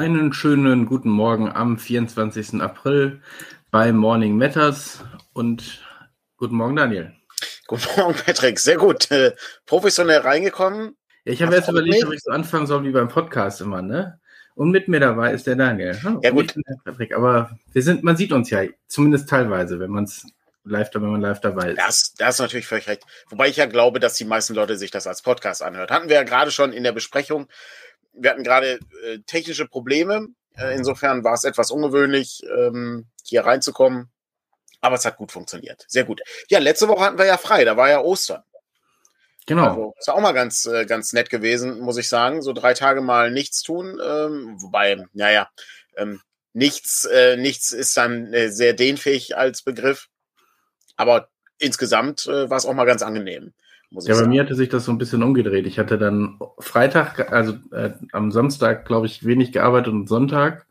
Einen schönen guten Morgen am 24. April bei Morning Matters und guten Morgen, Daniel. Guten Morgen, Patrick. Sehr gut. Äh, professionell reingekommen. Ja, ich habe jetzt überlegt, ob ich so anfangen soll wie beim Podcast immer, ne? Und mit mir dabei ist der Daniel. Oh, ja, gut. Patrick, aber wir sind, man sieht uns ja, zumindest teilweise, wenn man es live, wenn man live dabei ist. Das, das ist natürlich völlig recht. Wobei ich ja glaube, dass die meisten Leute sich das als Podcast anhört. Hatten wir ja gerade schon in der Besprechung wir hatten gerade äh, technische Probleme. Äh, insofern war es etwas ungewöhnlich, ähm, hier reinzukommen. Aber es hat gut funktioniert. Sehr gut. Ja, letzte Woche hatten wir ja frei, da war ja Ostern. Genau. Also, ist auch mal ganz, äh, ganz nett gewesen, muss ich sagen. So drei Tage mal nichts tun. Ähm, wobei, naja, ähm, nichts, äh, nichts ist dann äh, sehr dehnfähig als Begriff. Aber insgesamt äh, war es auch mal ganz angenehm muss ja, ich sagen. Bei mir hatte sich das so ein bisschen umgedreht. Ich hatte dann Freitag, also äh, am Samstag, glaube ich, wenig gearbeitet und Sonntag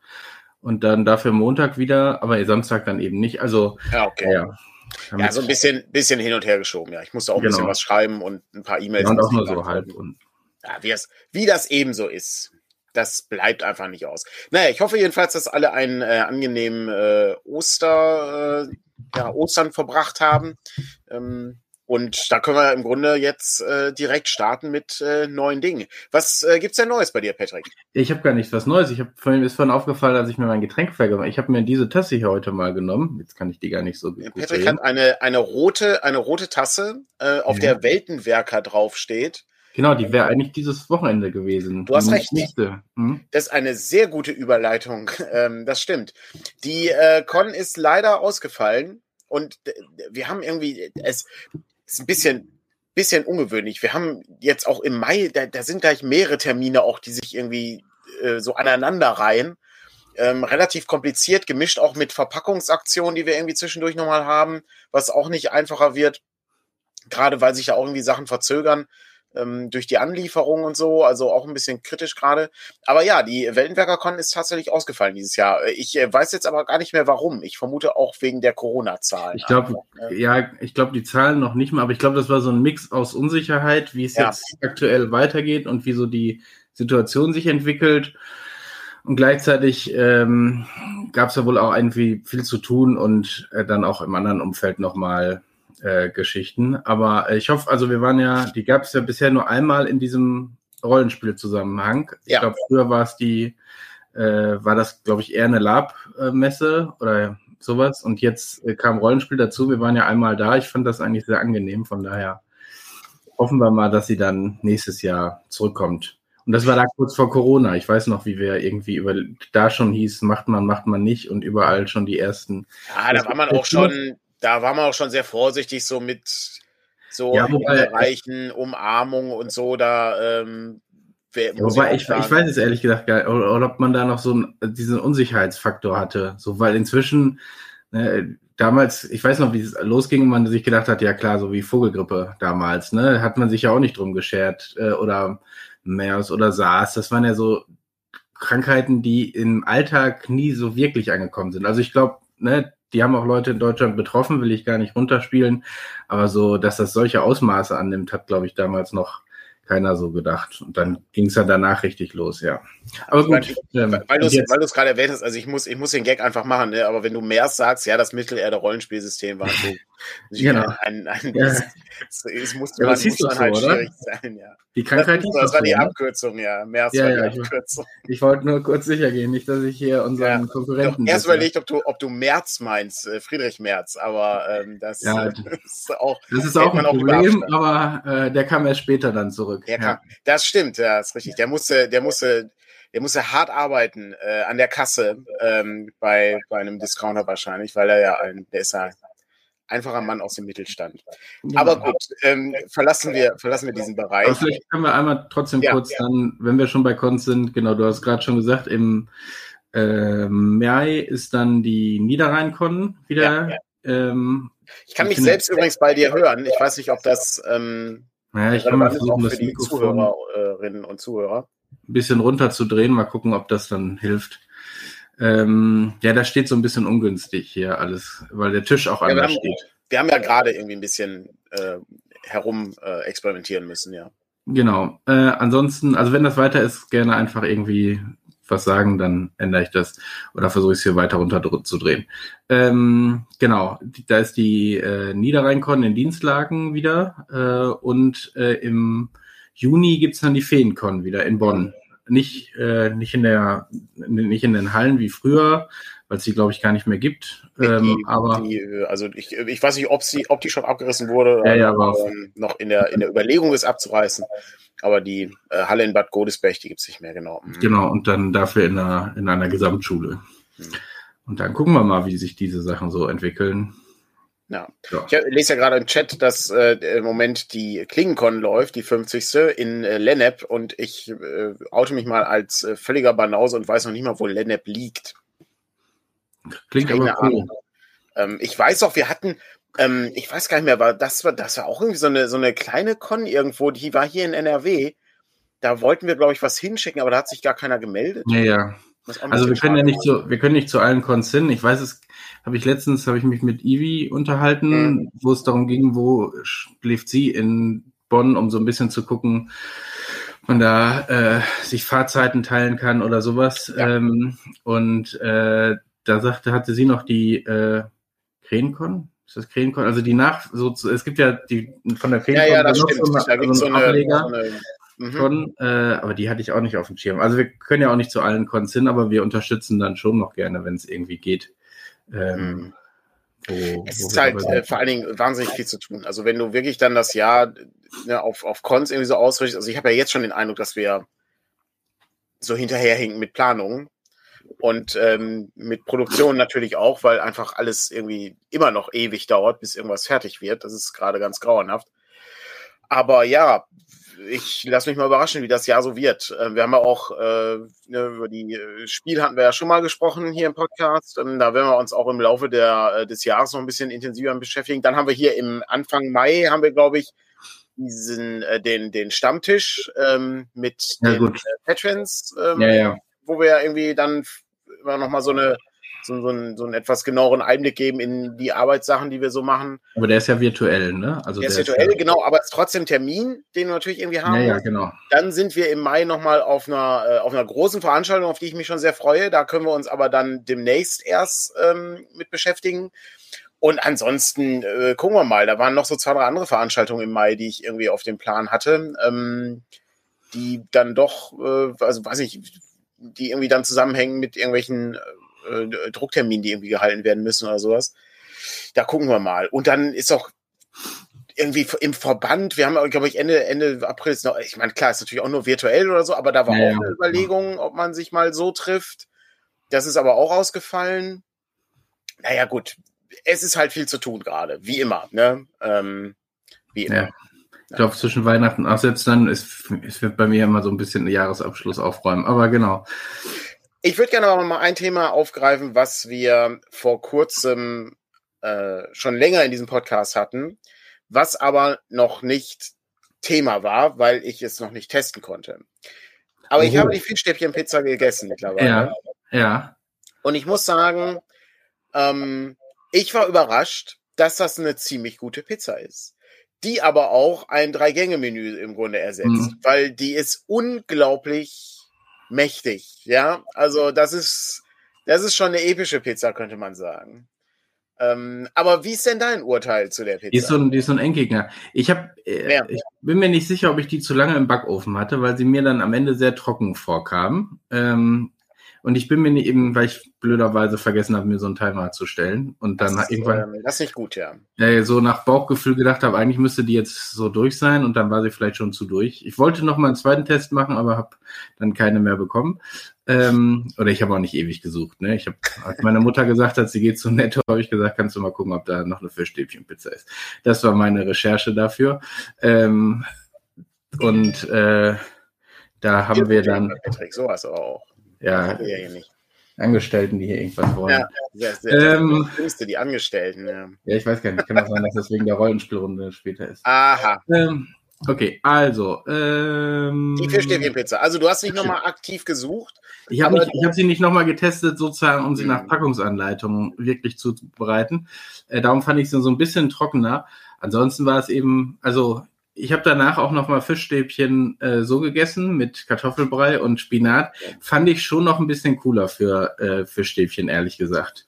und dann dafür Montag wieder, aber Samstag dann eben nicht. Also, ja, okay. Ja, ja so ein bisschen, bisschen hin und her geschoben. Ja, ich musste auch ein genau. bisschen was schreiben und ein paar E-Mails. Ja, und auch nur so halb. Und ja, wie, es, wie das eben so ist. Das bleibt einfach nicht aus. Naja, ich hoffe jedenfalls, dass alle einen äh, angenehmen äh, Oster, äh, ja, Ostern verbracht haben. Ähm, und da können wir im Grunde jetzt äh, direkt starten mit äh, neuen Dingen. Was äh, gibt's denn Neues bei dir, Patrick? Ich habe gar nichts was Neues. Ich habe vorhin ist vorhin aufgefallen, als ich mir mein Getränk vergemacht. Ich habe mir diese Tasse hier heute mal genommen. Jetzt kann ich die gar nicht so gut Patrick sehen. hat eine eine rote eine rote Tasse, äh, auf ja. der Weltenwerker draufsteht. Genau, die wäre eigentlich dieses Wochenende gewesen. Du hast recht. Hm? Das ist eine sehr gute Überleitung. Ähm, das stimmt. Die äh, Con ist leider ausgefallen. Und wir haben irgendwie, es, ist ein bisschen, bisschen ungewöhnlich. Wir haben jetzt auch im Mai, da, da sind gleich mehrere Termine auch, die sich irgendwie äh, so aneinander reihen. Ähm, relativ kompliziert, gemischt auch mit Verpackungsaktionen, die wir irgendwie zwischendurch nochmal haben, was auch nicht einfacher wird. Gerade weil sich ja auch irgendwie Sachen verzögern ähm, durch die Anlieferung und so, also auch ein bisschen kritisch gerade. Aber ja, die Weltenwerker-Con ist tatsächlich ausgefallen dieses Jahr. Ich äh, weiß jetzt aber gar nicht mehr warum. Ich vermute auch wegen der Corona-Zahlen. Ich glaube, ne? ja, ich glaube die Zahlen noch nicht mal, aber ich glaube, das war so ein Mix aus Unsicherheit, wie es ja. jetzt aktuell weitergeht und wie so die Situation sich entwickelt. Und gleichzeitig ähm, gab es ja wohl auch irgendwie viel zu tun und äh, dann auch im anderen Umfeld nochmal äh, Geschichten. Aber ich hoffe, also wir waren ja, die gab es ja bisher nur einmal in diesem Rollenspielzusammenhang. Ich ja. glaube, früher war es die, äh, war das, glaube ich, eher eine Lab-Messe oder sowas. Und jetzt äh, kam Rollenspiel dazu. Wir waren ja einmal da. Ich fand das eigentlich sehr angenehm. Von daher hoffen wir mal, dass sie dann nächstes Jahr zurückkommt. Und das war da kurz vor Corona. Ich weiß noch, wie wir irgendwie über da schon hieß, macht man, macht man nicht und überall schon die ersten. Ja, da war man auch schon, da war man auch schon sehr vorsichtig, so mit so ja, wobei, Bereichen, Umarmung und so, da ähm, ja, wobei ich, ich, ich, weiß es ehrlich gesagt gar nicht, oder, oder, ob man da noch so einen, diesen Unsicherheitsfaktor hatte. So, weil inzwischen, ne, damals, ich weiß noch, wie es losging und man sich gedacht hat, ja klar, so wie Vogelgrippe damals, ne, hat man sich ja auch nicht drum geschert. Äh, oder MERS oder SARS, das waren ja so Krankheiten, die im Alltag nie so wirklich angekommen sind. Also ich glaube, ne, die haben auch Leute in Deutschland betroffen, will ich gar nicht runterspielen. Aber so, dass das solche Ausmaße annimmt, hat, glaube ich, damals noch keiner so gedacht. Und dann ging es ja danach richtig los, ja. Aber gut. Ähm, weil du es gerade erwähnt hast, also ich muss, ich muss den Gag einfach machen, ne? aber wenn du mehr sagst, ja, das Mittelerde-Rollenspielsystem war so genau. ein, ein, ja. das, es muss, ja, man, muss man halt so, schwierig sein, ja. Die Krankheit das, das war die ne? Abkürzung, ja. Mehr ja, ja, ich, ich, wollte nur kurz sicher gehen, nicht, dass ich hier unseren ja. Konkurrenten. Ich erst überlegt, ob du, ob du Merz meinst, äh, Friedrich Merz, aber ähm, das, ja, ist auch. Das ist auch ein Problem, aber äh, der kam erst später dann zurück. Ja. Kam, das stimmt, ja, ist richtig. Der musste, der musste der musste hart arbeiten äh, an der Kasse ähm, bei, bei einem Discounter wahrscheinlich, weil er ja ein, der ist ja einfacher Mann aus dem Mittelstand. Ja. Aber gut, ähm, verlassen, wir, verlassen wir diesen Bereich. Aber vielleicht können wir einmal trotzdem ja, kurz ja. dann, wenn wir schon bei Konz sind, genau, du hast gerade schon gesagt, im äh, Mai ist dann die Niederrhein-Con wieder. Ähm, ich kann mich selbst übrigens bei dir hören. Ich weiß nicht, ob das ähm, ja, ich kann mal versuchen, für die Zuhörerinnen und Zuhörer ein bisschen runterzudrehen. Mal gucken, ob das dann hilft. Ähm, ja, das steht so ein bisschen ungünstig hier alles, weil der Tisch auch ja, anders wir haben, steht. Wir haben ja gerade irgendwie ein bisschen äh, herum äh, experimentieren müssen, ja. Genau. Äh, ansonsten, also wenn das weiter ist, gerne einfach irgendwie was sagen, dann ändere ich das oder versuche ich es hier weiter runter zu drehen. Ähm, genau, da ist die äh, Niederrheinkon in Dienstlagen wieder äh, und äh, im Juni gibt's dann die Feenkon wieder in Bonn. Nicht, äh, nicht, in der, nicht in den Hallen wie früher, weil es die, glaube ich, gar nicht mehr gibt. Ähm, die, aber die, also ich, ich weiß nicht, ob sie, ob die schon abgerissen wurde ja, ja, aber ähm, noch in der, in der Überlegung ist abzureißen. Aber die äh, Halle in Bad Godesberg, die gibt's nicht mehr, genau. Mhm. Genau, und dann dafür in einer, in einer Gesamtschule. Mhm. Und dann gucken wir mal, wie sich diese Sachen so entwickeln. Ja. Ja. Ich lese ja gerade im Chat, dass äh, im Moment die Klingenkon läuft, die 50. in äh, Lennep und ich äh, oute mich mal als äh, völliger Banause und weiß noch nicht mal, wo Lennep liegt. Klingt Keine aber cool. Ähm, ich weiß auch, wir hatten, ähm, ich weiß gar nicht mehr, war das war das war auch irgendwie so eine so eine kleine Con irgendwo, die war hier in NRW. Da wollten wir, glaube ich, was hinschicken, aber da hat sich gar keiner gemeldet. Ja, ja. Also wir können ja nicht so, wir können nicht zu allen Cons hin. Ich weiß es, habe ich letztens, habe ich mich mit Ivi unterhalten, Mhm. wo es darum ging, wo schläft sie in Bonn, um so ein bisschen zu gucken, ob man da äh, sich Fahrzeiten teilen kann oder sowas. Ja. Ähm, und äh, da sagte, hatte sie noch die äh, Krähenkon? Ist das Krähenkon? Also die nach, so, es gibt ja die von der Ja, Krähenkon ja, das stimmt. so, Da gibt so so eine, mhm. schon, äh, aber die hatte ich auch nicht auf dem Schirm. Also wir können ja auch nicht zu allen Cons hin, aber wir unterstützen dann schon noch gerne, wenn es irgendwie geht. Ähm, Mhm. wo, Es wo ist halt äh, vor allen Dingen wahnsinnig viel zu tun. Also wenn du wirklich dann das Jahr ne, auf, auf Cons irgendwie so ausrichtest, also ich habe ja jetzt schon den Eindruck, dass wir so hinterherhinken mit Planungen und ähm, mit Produktion natürlich auch, weil einfach alles irgendwie immer noch ewig dauert, bis irgendwas fertig wird. Das ist gerade ganz grauenhaft. Aber ja, ich lasse mich mal überraschen, wie das Jahr so wird. Äh, Wir haben ja auch äh, ne, über die äh, Spiel hatten wir ja schon mal gesprochen hier im Podcast. Ähm, Da werden wir uns auch im Laufe der, äh, des Jahres noch ein bisschen intensiver beschäftigen. Dann haben wir hier im Anfang Mai haben wir, glaube ich, diesen äh, den den Stammtisch ähm, mit Ja, den gut. äh, Patrons, ähm, Ja, ja. wo wir ja irgendwie dann immer noch mal so eine so, so, einen, so einen etwas genaueren Einblick geben in die Arbeitssachen, die wir so machen. Aber der ist ja virtuell, ne? Also Der ist der virtuell, ja, genau, aber es ist trotzdem Termin, den wir natürlich irgendwie haben. Ja, ja, genau. Dann sind wir im Mai nochmal auf einer, äh, auf einer großen Veranstaltung, auf die ich mich schon sehr freue. Da können wir uns aber dann demnächst erst ähm, mit beschäftigen. Und ansonsten äh, gucken wir mal. Da waren noch so zwei, drei andere Veranstaltungen im Mai, die ich irgendwie auf dem Plan hatte, ähm, die dann doch, äh, also weiß ich, die irgendwie dann zusammenhängen mit irgendwelchen äh, Druckterminen, die irgendwie gehalten werden müssen oder sowas. Da gucken wir mal. Und dann ist auch irgendwie im Verband, wir haben, glaube ich, Ende, Ende April ist noch, ich meine, klar, ist natürlich auch nur virtuell oder so, aber da war Ja, auch ja. eine Überlegung, ob man sich mal so trifft. Das ist aber auch ausgefallen. Naja, gut. Es ist halt viel zu tun gerade, wie immer, ne? Ähm, wie immer. Ja. Ich glaube, zwischen Weihnachten und selbst dann ist, ist wird bei mir immer so ein bisschen Jahresabschluss aufräumen. Aber genau. Ich würde gerne aber mal ein Thema aufgreifen, was wir vor kurzem äh, schon länger in diesem Podcast hatten, was aber noch nicht Thema war, weil ich es noch nicht testen konnte. Aber ich Oh. habe die Fischstäbchenpizza gegessen mittlerweile. Ja. Ja. Und ich muss sagen, ähm, ich war überrascht, dass das eine ziemlich gute Pizza ist. Die aber auch ein Drei-Gänge-Menü im Grunde ersetzt, Mhm. weil die ist unglaublich mächtig. Ja, also das ist, das ist schon eine epische Pizza, könnte man sagen. Ähm, aber wie ist denn dein Urteil zu der Pizza? Die ist so ein, die ist so ein Endgegner. Ich habe, äh, Ja. ich bin mir nicht sicher, ob ich die zu lange im Backofen hatte, weil sie mir dann am Ende sehr trocken vorkam. Ähm, und ich bin mir nicht eben, weil ich blöderweise vergessen habe, mir so einen Timer zu stellen und dann das, ist, irgendwann ähm, das ist nicht gut, ja. äh, so nach Bauchgefühl gedacht habe, eigentlich müsste die jetzt so durch sein und dann war sie vielleicht schon zu durch. Ich wollte noch mal einen zweiten Test machen, aber habe dann keine mehr bekommen. Ähm, oder ich habe auch nicht ewig gesucht. Ne? Ich habe, als meine Mutter gesagt hat, sie geht zu Netto, habe ich gesagt, kannst du mal gucken, ob da noch eine Fischstäbchenpizza ist. Das war meine Recherche dafür. Ähm, und äh, da haben wir dann Patrick, sowas auch. Ja. Angestellten, die hier irgendwas wollen. Ja, sehr, sehr, Ähm, Grüße, die Angestellten. Ja. Ja, ich weiß gar nicht. Kann auch sein, dass das wegen der Rollenspielrunde später ist. Aha, Ähm, okay, also. Ähm, die Fischstäbchenpizza. Also du hast nicht nochmal aktiv gesucht. Ich habe ich hab sie nicht nochmal getestet, sozusagen, um sie Mhm. nach Packungsanleitungen wirklich zuzubereiten. Äh, darum fand ich sie so ein bisschen trockener. Ansonsten war es eben, also ich habe danach auch noch mal Fischstäbchen äh, so gegessen mit Kartoffelbrei und Spinat. Fand ich schon noch ein bisschen cooler für äh, Fischstäbchen, ehrlich gesagt.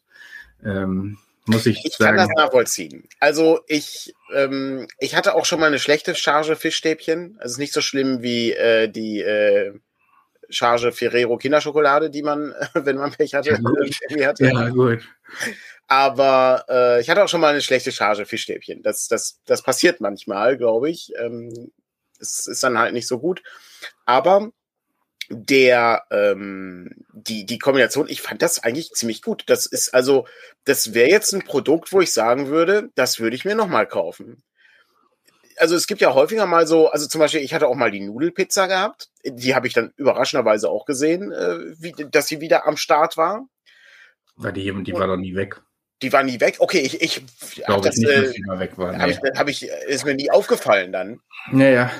Ähm, muss ich, ich sagen. kann das nachvollziehen. Also ich, ähm, ich hatte auch schon mal eine schlechte Charge Fischstäbchen. Also es ist nicht so schlimm wie äh, die äh, Charge Ferrero Kinderschokolade, die man, wenn man Pech hatte, ja, gut. hatte. Ja, gut. Aber äh, ich hatte auch schon mal eine schlechte Charge Fischstäbchen. Das, das, das passiert manchmal, glaube ich. Ähm, es ist dann halt nicht so gut. Aber der ähm, die die Kombination, ich fand das eigentlich ziemlich gut. Das ist also, das wäre jetzt ein Produkt, wo ich sagen würde, das würde ich mir noch mal kaufen. Also es gibt ja häufiger mal so, also zum Beispiel, ich hatte auch mal die Nudelpizza gehabt, die habe ich dann überraschenderweise auch gesehen, äh, wie, dass sie wieder am Start war. War die, die war doch nie weg. Die war nie weg. Okay, ich, ich, ich glaube das, nicht, äh, dass sie mal weg war. Nee. Habe ich, hab ich, ist mir nie aufgefallen dann. Naja.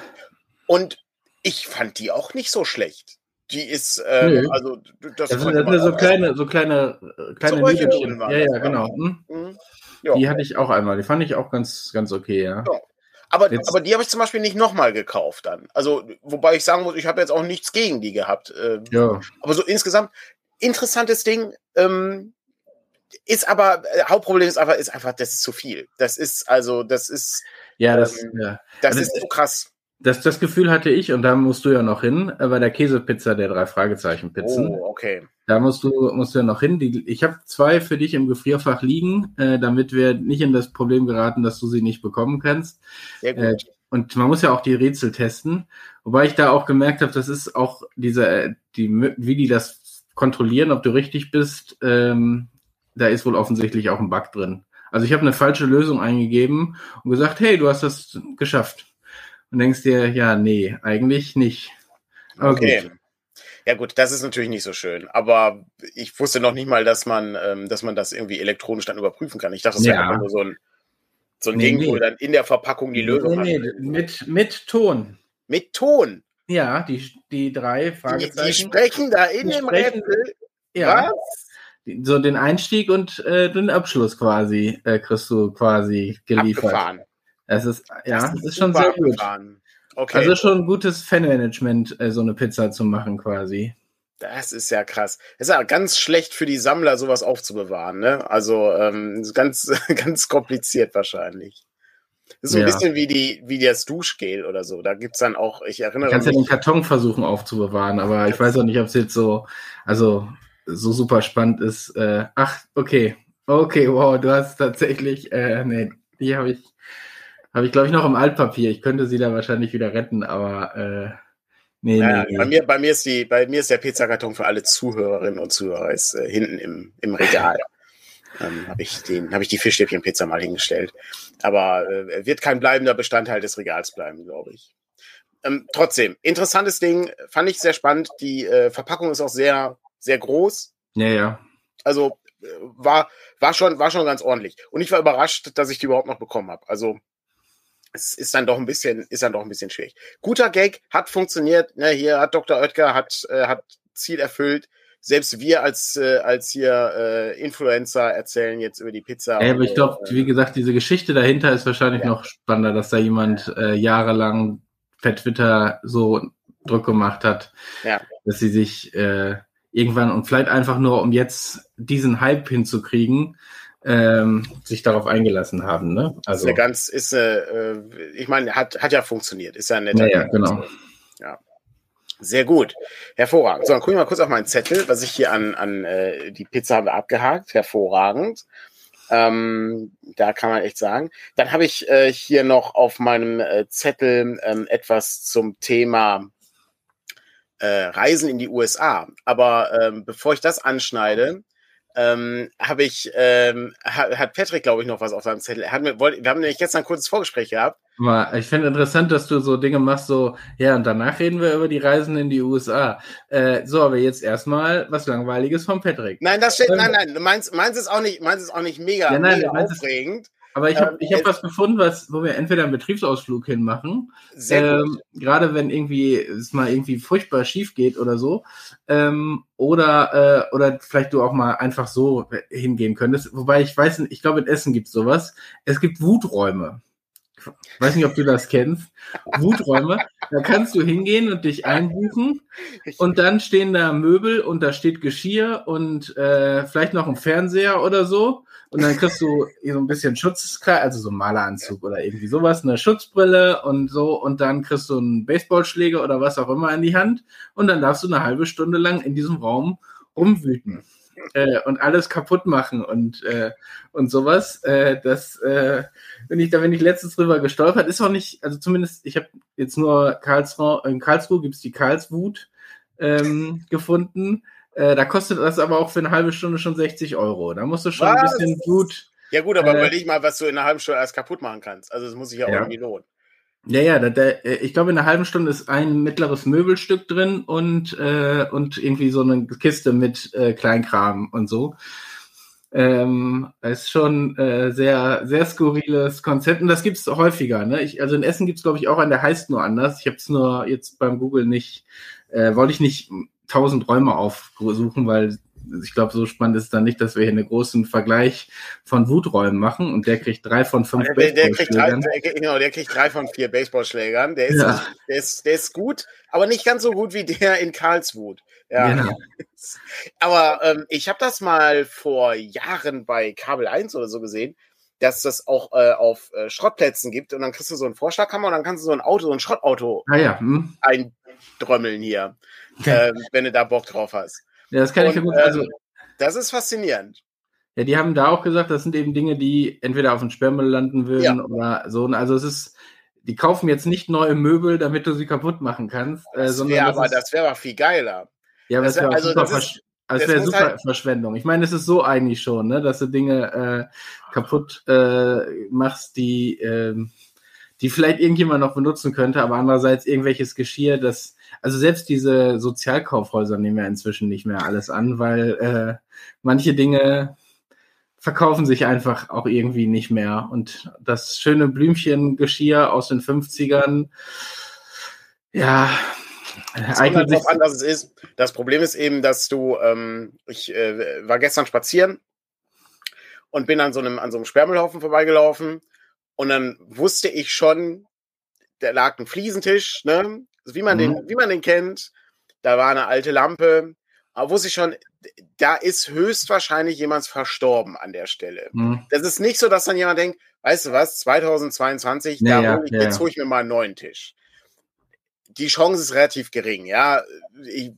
Und ich fand die auch nicht so schlecht. Die ist, äh, Nö. also das, Das sind, das sind so kleine, so kleine, äh, kleine So Nudelchen. drin waren Ja, ja, genau. Hm? Mhm. Ja. Die hatte ich auch einmal. Die fand ich auch ganz, ganz okay, ja. Ja. Aber, Jetzt- aber die habe ich zum Beispiel nicht nochmal gekauft dann. Also, wobei ich sagen muss, ich habe jetzt auch nichts gegen die gehabt. Äh, Ja, Aber so insgesamt, interessantes Ding. Ähm, ist aber, äh, Hauptproblem ist einfach, ist einfach, das ist zu viel. Das ist, also, das ist, ja, das, Ähm, ja. das Also, ist so krass. Das, das Gefühl hatte ich, und da musst du ja noch hin, äh, bei der Käsepizza der drei Fragezeichen-Pizzen. Oh, okay. Da musst du, musst du ja noch hin. Die, ich habe zwei für dich im Gefrierfach liegen, äh, damit wir nicht in das Problem geraten, dass du sie nicht bekommen kannst. Sehr gut. Äh, und man muss ja auch die Rätsel testen. Wobei ich da auch gemerkt habe, das ist auch diese, äh, die, wie die das kontrollieren, ob du richtig bist, ähm, da ist wohl offensichtlich auch ein Bug drin. Also ich habe eine falsche Lösung eingegeben und gesagt, hey, du hast das geschafft. Und denkst dir, ja, nee, eigentlich nicht. Aber okay. gut. Ja gut, das ist natürlich nicht so schön. Aber ich wusste noch nicht mal, dass man, ähm, dass man das irgendwie elektronisch dann überprüfen kann. Ich dachte, das wäre Ja. einfach nur so ein, so ein Nee, Ding, wo nee. dann in der Verpackung die Lösung nee, hat. nee, mit, mit Ton. Mit Ton. Ja, die, die drei Die, die Fragezeichen. sprechen da in Die dem Rätsel. ja, Was? so den Einstieg und äh, den Abschluss quasi äh, kriegst du quasi geliefert. Abgefahren. Es ist ja, Das es ist schon sehr gut. Okay, Also schon gutes Fanmanagement, äh, so eine Pizza zu machen quasi. das ist ja krass. Es ist ja ganz schlecht für die Sammler, sowas aufzubewahren. Ne? Also ähm, ist ganz, ganz kompliziert wahrscheinlich. Das ist so ein Ja. bisschen wie die, wie das Duschgel oder so. Da gibt's dann auch, ich Du erinnere kannst ja mich. den Karton versuchen aufzubewahren, aber ich weiß auch nicht, ob es jetzt so, also so super spannend ist. Äh, ach, okay. Okay, wow, du hast tatsächlich, äh, nee, die habe ich, habe ich glaube ich noch im Altpapier. Ich könnte sie da wahrscheinlich wieder retten, aber äh, nee, Naja, nee, bei, mir, bei, mir ist die, bei mir ist der Pizzakarton für alle Zuhörerinnen und Zuhörer ist, äh, hinten im, im Regal. Ähm, habe ich, den- hab ich die Fischstäbchenpizza mal hingestellt. Aber äh, wird kein bleibender Bestandteil des Regals bleiben, glaube ich. Ähm, trotzdem, interessantes Ding, fand ich sehr spannend. Die äh, Verpackung ist auch sehr, sehr groß. Ja, ja. Also äh, war, war, schon, war schon ganz ordentlich. Und ich war überrascht, dass ich die überhaupt noch bekommen habe. Also es ist dann doch ein bisschen, ist dann doch ein bisschen schwierig. Guter Gag, hat funktioniert. Ne, hier hat Dr. Oetker hat, äh, hat Ziel erfüllt. Selbst wir als, äh, als hier äh, Influencer erzählen jetzt über die Pizza. Ja, aber ich glaube, Äh, wie gesagt, diese Geschichte dahinter ist wahrscheinlich Ja. noch spannender, dass da jemand äh, jahrelang per Twitter so Druck gemacht hat, Ja. dass sie sich äh, irgendwann und vielleicht einfach nur, um jetzt diesen Hype hinzukriegen, ähm, sich darauf eingelassen haben. Ne? ist Also, eine ganz, ist äh, äh, ich meine, hat, hat ja funktioniert. Ist ja ein netter ja, ja, genau. Sehr gut. Hervorragend. So, dann gucke ich mal kurz auf meinen Zettel, was ich hier an, an äh, die Pizza haben wir abgehakt. Hervorragend. Ähm, da kann man echt sagen. Dann habe ich äh, hier noch auf meinem äh, Zettel ähm, etwas zum Thema äh, Reisen in die USA. Aber ähm, bevor ich das anschneide, ähm, habe ich, ähm, hat, hat Patrick, glaube ich, noch was auf seinem Zettel. Er hat mir, wollt, wir haben nämlich gestern ein kurzes Vorgespräch gehabt. Aber ich finde interessant, dass du so Dinge machst, so, ja, und danach reden wir über die Reisen in die USA. Äh, so, aber jetzt erstmal was Langweiliges von Patrick. Nein, das steht, Ähm, nein, nein, meins, meins ist auch nicht, meins ist auch nicht mega, Ja, nein, mega meins ist- aufregend. Aber ich habe Ähm, ich hab was gefunden, was, wo wir entweder einen Betriebsausflug hinmachen, ähm, gerade wenn irgendwie es mal irgendwie furchtbar schief geht oder so, ähm, oder äh, oder vielleicht du auch mal einfach so hingehen könntest. Wobei ich weiß, ich glaube in Essen gibt es sowas. Es gibt Wuträume weiß nicht, ob du das kennst, Wuträume. Da kannst du hingehen und dich einbuchen und dann stehen da Möbel und da steht Geschirr und äh, vielleicht noch ein Fernseher oder so. Und dann kriegst du so ein bisschen Schutzkleid, also so ein Maleranzug oder irgendwie sowas, eine Schutzbrille und so. Und dann kriegst du einen Baseballschläger oder was auch immer in die Hand. Und dann darfst du eine halbe Stunde lang in diesem Raum rumwüten äh, und alles kaputt machen und, äh, und sowas. Äh, das äh, bin ich, da bin ich letztens drüber gestolpert. Ist auch nicht, also zumindest, ich habe jetzt nur Karlsruhe, in Karlsruhe gibt es die Karlswut ähm, gefunden. Äh, da kostet das aber auch für eine halbe Stunde schon 60 Euro. Da musst du schon was? ein bisschen Blut. Ja, gut, aber äh, überleg mal, was du in einer halben Stunde alles kaputt machen kannst. Also, es muss sich ja, ja. irgendwie lohnen. Ja, ja, da, da, äh, ich glaube, in einer halben Stunde ist ein mittleres Möbelstück drin und, äh, und irgendwie so eine Kiste mit äh, Kleinkram und so. Ähm, ist schon äh, sehr, sehr skurriles Konzept und das gibt's häufiger. Ne? Ich, also in Essen gibt's glaube ich, auch einen, der heißt nur anders. Ich habe es nur jetzt beim Google nicht, äh, wollte ich nicht tausend Räume aufsuchen, weil ich glaube, so spannend ist dann nicht, dass wir hier einen großen Vergleich von Wuträumen machen und der kriegt drei von fünf der, der kriegt drei, genau, der kriegt drei von vier Baseballschlägern. Der ist, ja. der, ist, der ist gut, aber nicht ganz so gut wie der in Karlswut. Ja. Genau. Aber ähm, ich habe das mal vor Jahren bei Kabel 1 oder so gesehen, dass das auch äh, auf äh, Schrottplätzen gibt und dann kriegst du so einen Vorschlaghammer und dann kannst du so ein Auto, so ein Schrottauto ah, ja. hm. eindrömmeln hier, okay. äh, wenn du da Bock drauf hast. Ja, das kann und, ich gut. Also, ähm, das ist faszinierend. Ja, die haben da auch gesagt, das sind eben Dinge, die entweder auf dem Sperrmüll landen würden ja. oder so. Also es ist, die kaufen jetzt nicht neue Möbel, damit du sie kaputt machen kannst. Äh, das wär, aber das, wäre aber viel geiler. Ja, aber das wäre also, super, ist, also wäre super halt Verschwendung. Ich meine, es ist so eigentlich schon, ne, dass du Dinge äh, kaputt äh, machst, die, äh, die vielleicht irgendjemand noch benutzen könnte, aber andererseits irgendwelches Geschirr, das also selbst diese Sozialkaufhäuser nehmen ja inzwischen nicht mehr alles an, weil äh, manche Dinge verkaufen sich einfach auch irgendwie nicht mehr. Und das schöne Blümchengeschirr aus den 50ern, ja, eignet sich. An, dass es ist. Das Problem ist eben, dass du, ähm, ich äh, war gestern spazieren und bin an so einem, an so einem Sperrmüllhaufen vorbeigelaufen und dann wusste ich schon, da lag ein Fliesentisch, ne? Wie man, mhm. den, wie man den kennt. Da war eine alte Lampe. Aber wusste ich schon, da ist höchstwahrscheinlich jemand verstorben an der Stelle. Mhm. Das ist nicht so, dass dann jemand denkt, weißt du was, 2022, ja, da hol ich, ja, jetzt hole ich mir mal einen neuen Tisch. Die Chance ist relativ gering, ja. Ich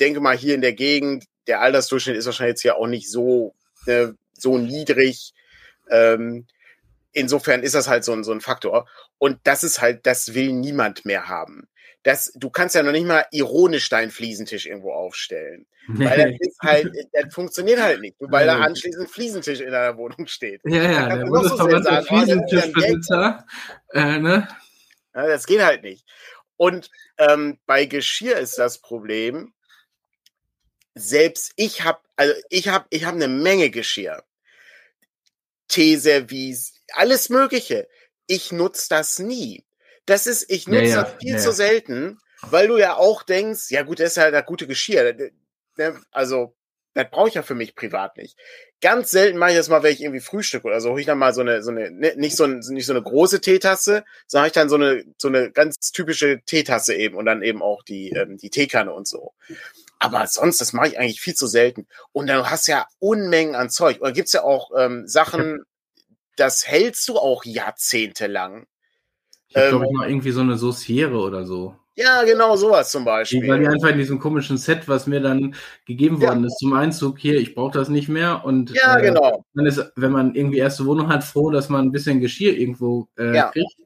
denke mal, hier in der Gegend, der Altersdurchschnitt ist wahrscheinlich jetzt hier auch nicht so, äh, so niedrig. Ähm, insofern ist das halt so ein, so ein Faktor. Und das ist halt, das will niemand mehr haben das, du kannst ja noch nicht mal ironisch deinen Fliesentisch irgendwo aufstellen. Weil das halt, das funktioniert halt nicht, weil da anschließend ein Fliesentisch in deiner Wohnung steht. Ja, ja, der Bundesverband so Fliesentischbesitzer, äh, ne? Ja, das geht halt nicht. Und ähm, bei Geschirr ist das Problem, selbst ich habe, also ich habe, ich habe eine Menge Geschirr. Teeservice, alles Mögliche. Ich nutze das nie. Das ist, ich nutze ja, ja, das viel ja. zu selten, weil du ja auch denkst, ja gut, das ist ja das gute Geschirr. Ne, also, das brauche ich ja für mich privat nicht. Ganz selten mache ich das mal, wenn ich irgendwie frühstücke oder so, hole ich dann mal so eine, so eine, ne, nicht so, ein, nicht so eine große Teetasse, sondern ich dann so eine, so eine ganz typische Teetasse eben und dann eben auch die, ähm, die Teekanne und so. Aber sonst, das mache ich eigentlich viel zu selten. Und dann hast du ja Unmengen an Zeug. Oder gibt's ja auch ähm, Sachen, das hältst du auch jahrzehntelang. Ich habe, ähm, glaube ich, mal irgendwie so eine Sauciere oder so. Ja, genau, sowas zum Beispiel. Weil die einfach in diesem komischen Set, was mir dann gegeben worden ja. ist zum Einzug, hier, ich brauche das nicht mehr. Und ja, äh, genau. Man ist, wenn man irgendwie erste Wohnung hat, froh, dass man ein bisschen Geschirr irgendwo äh, ja. kriegt.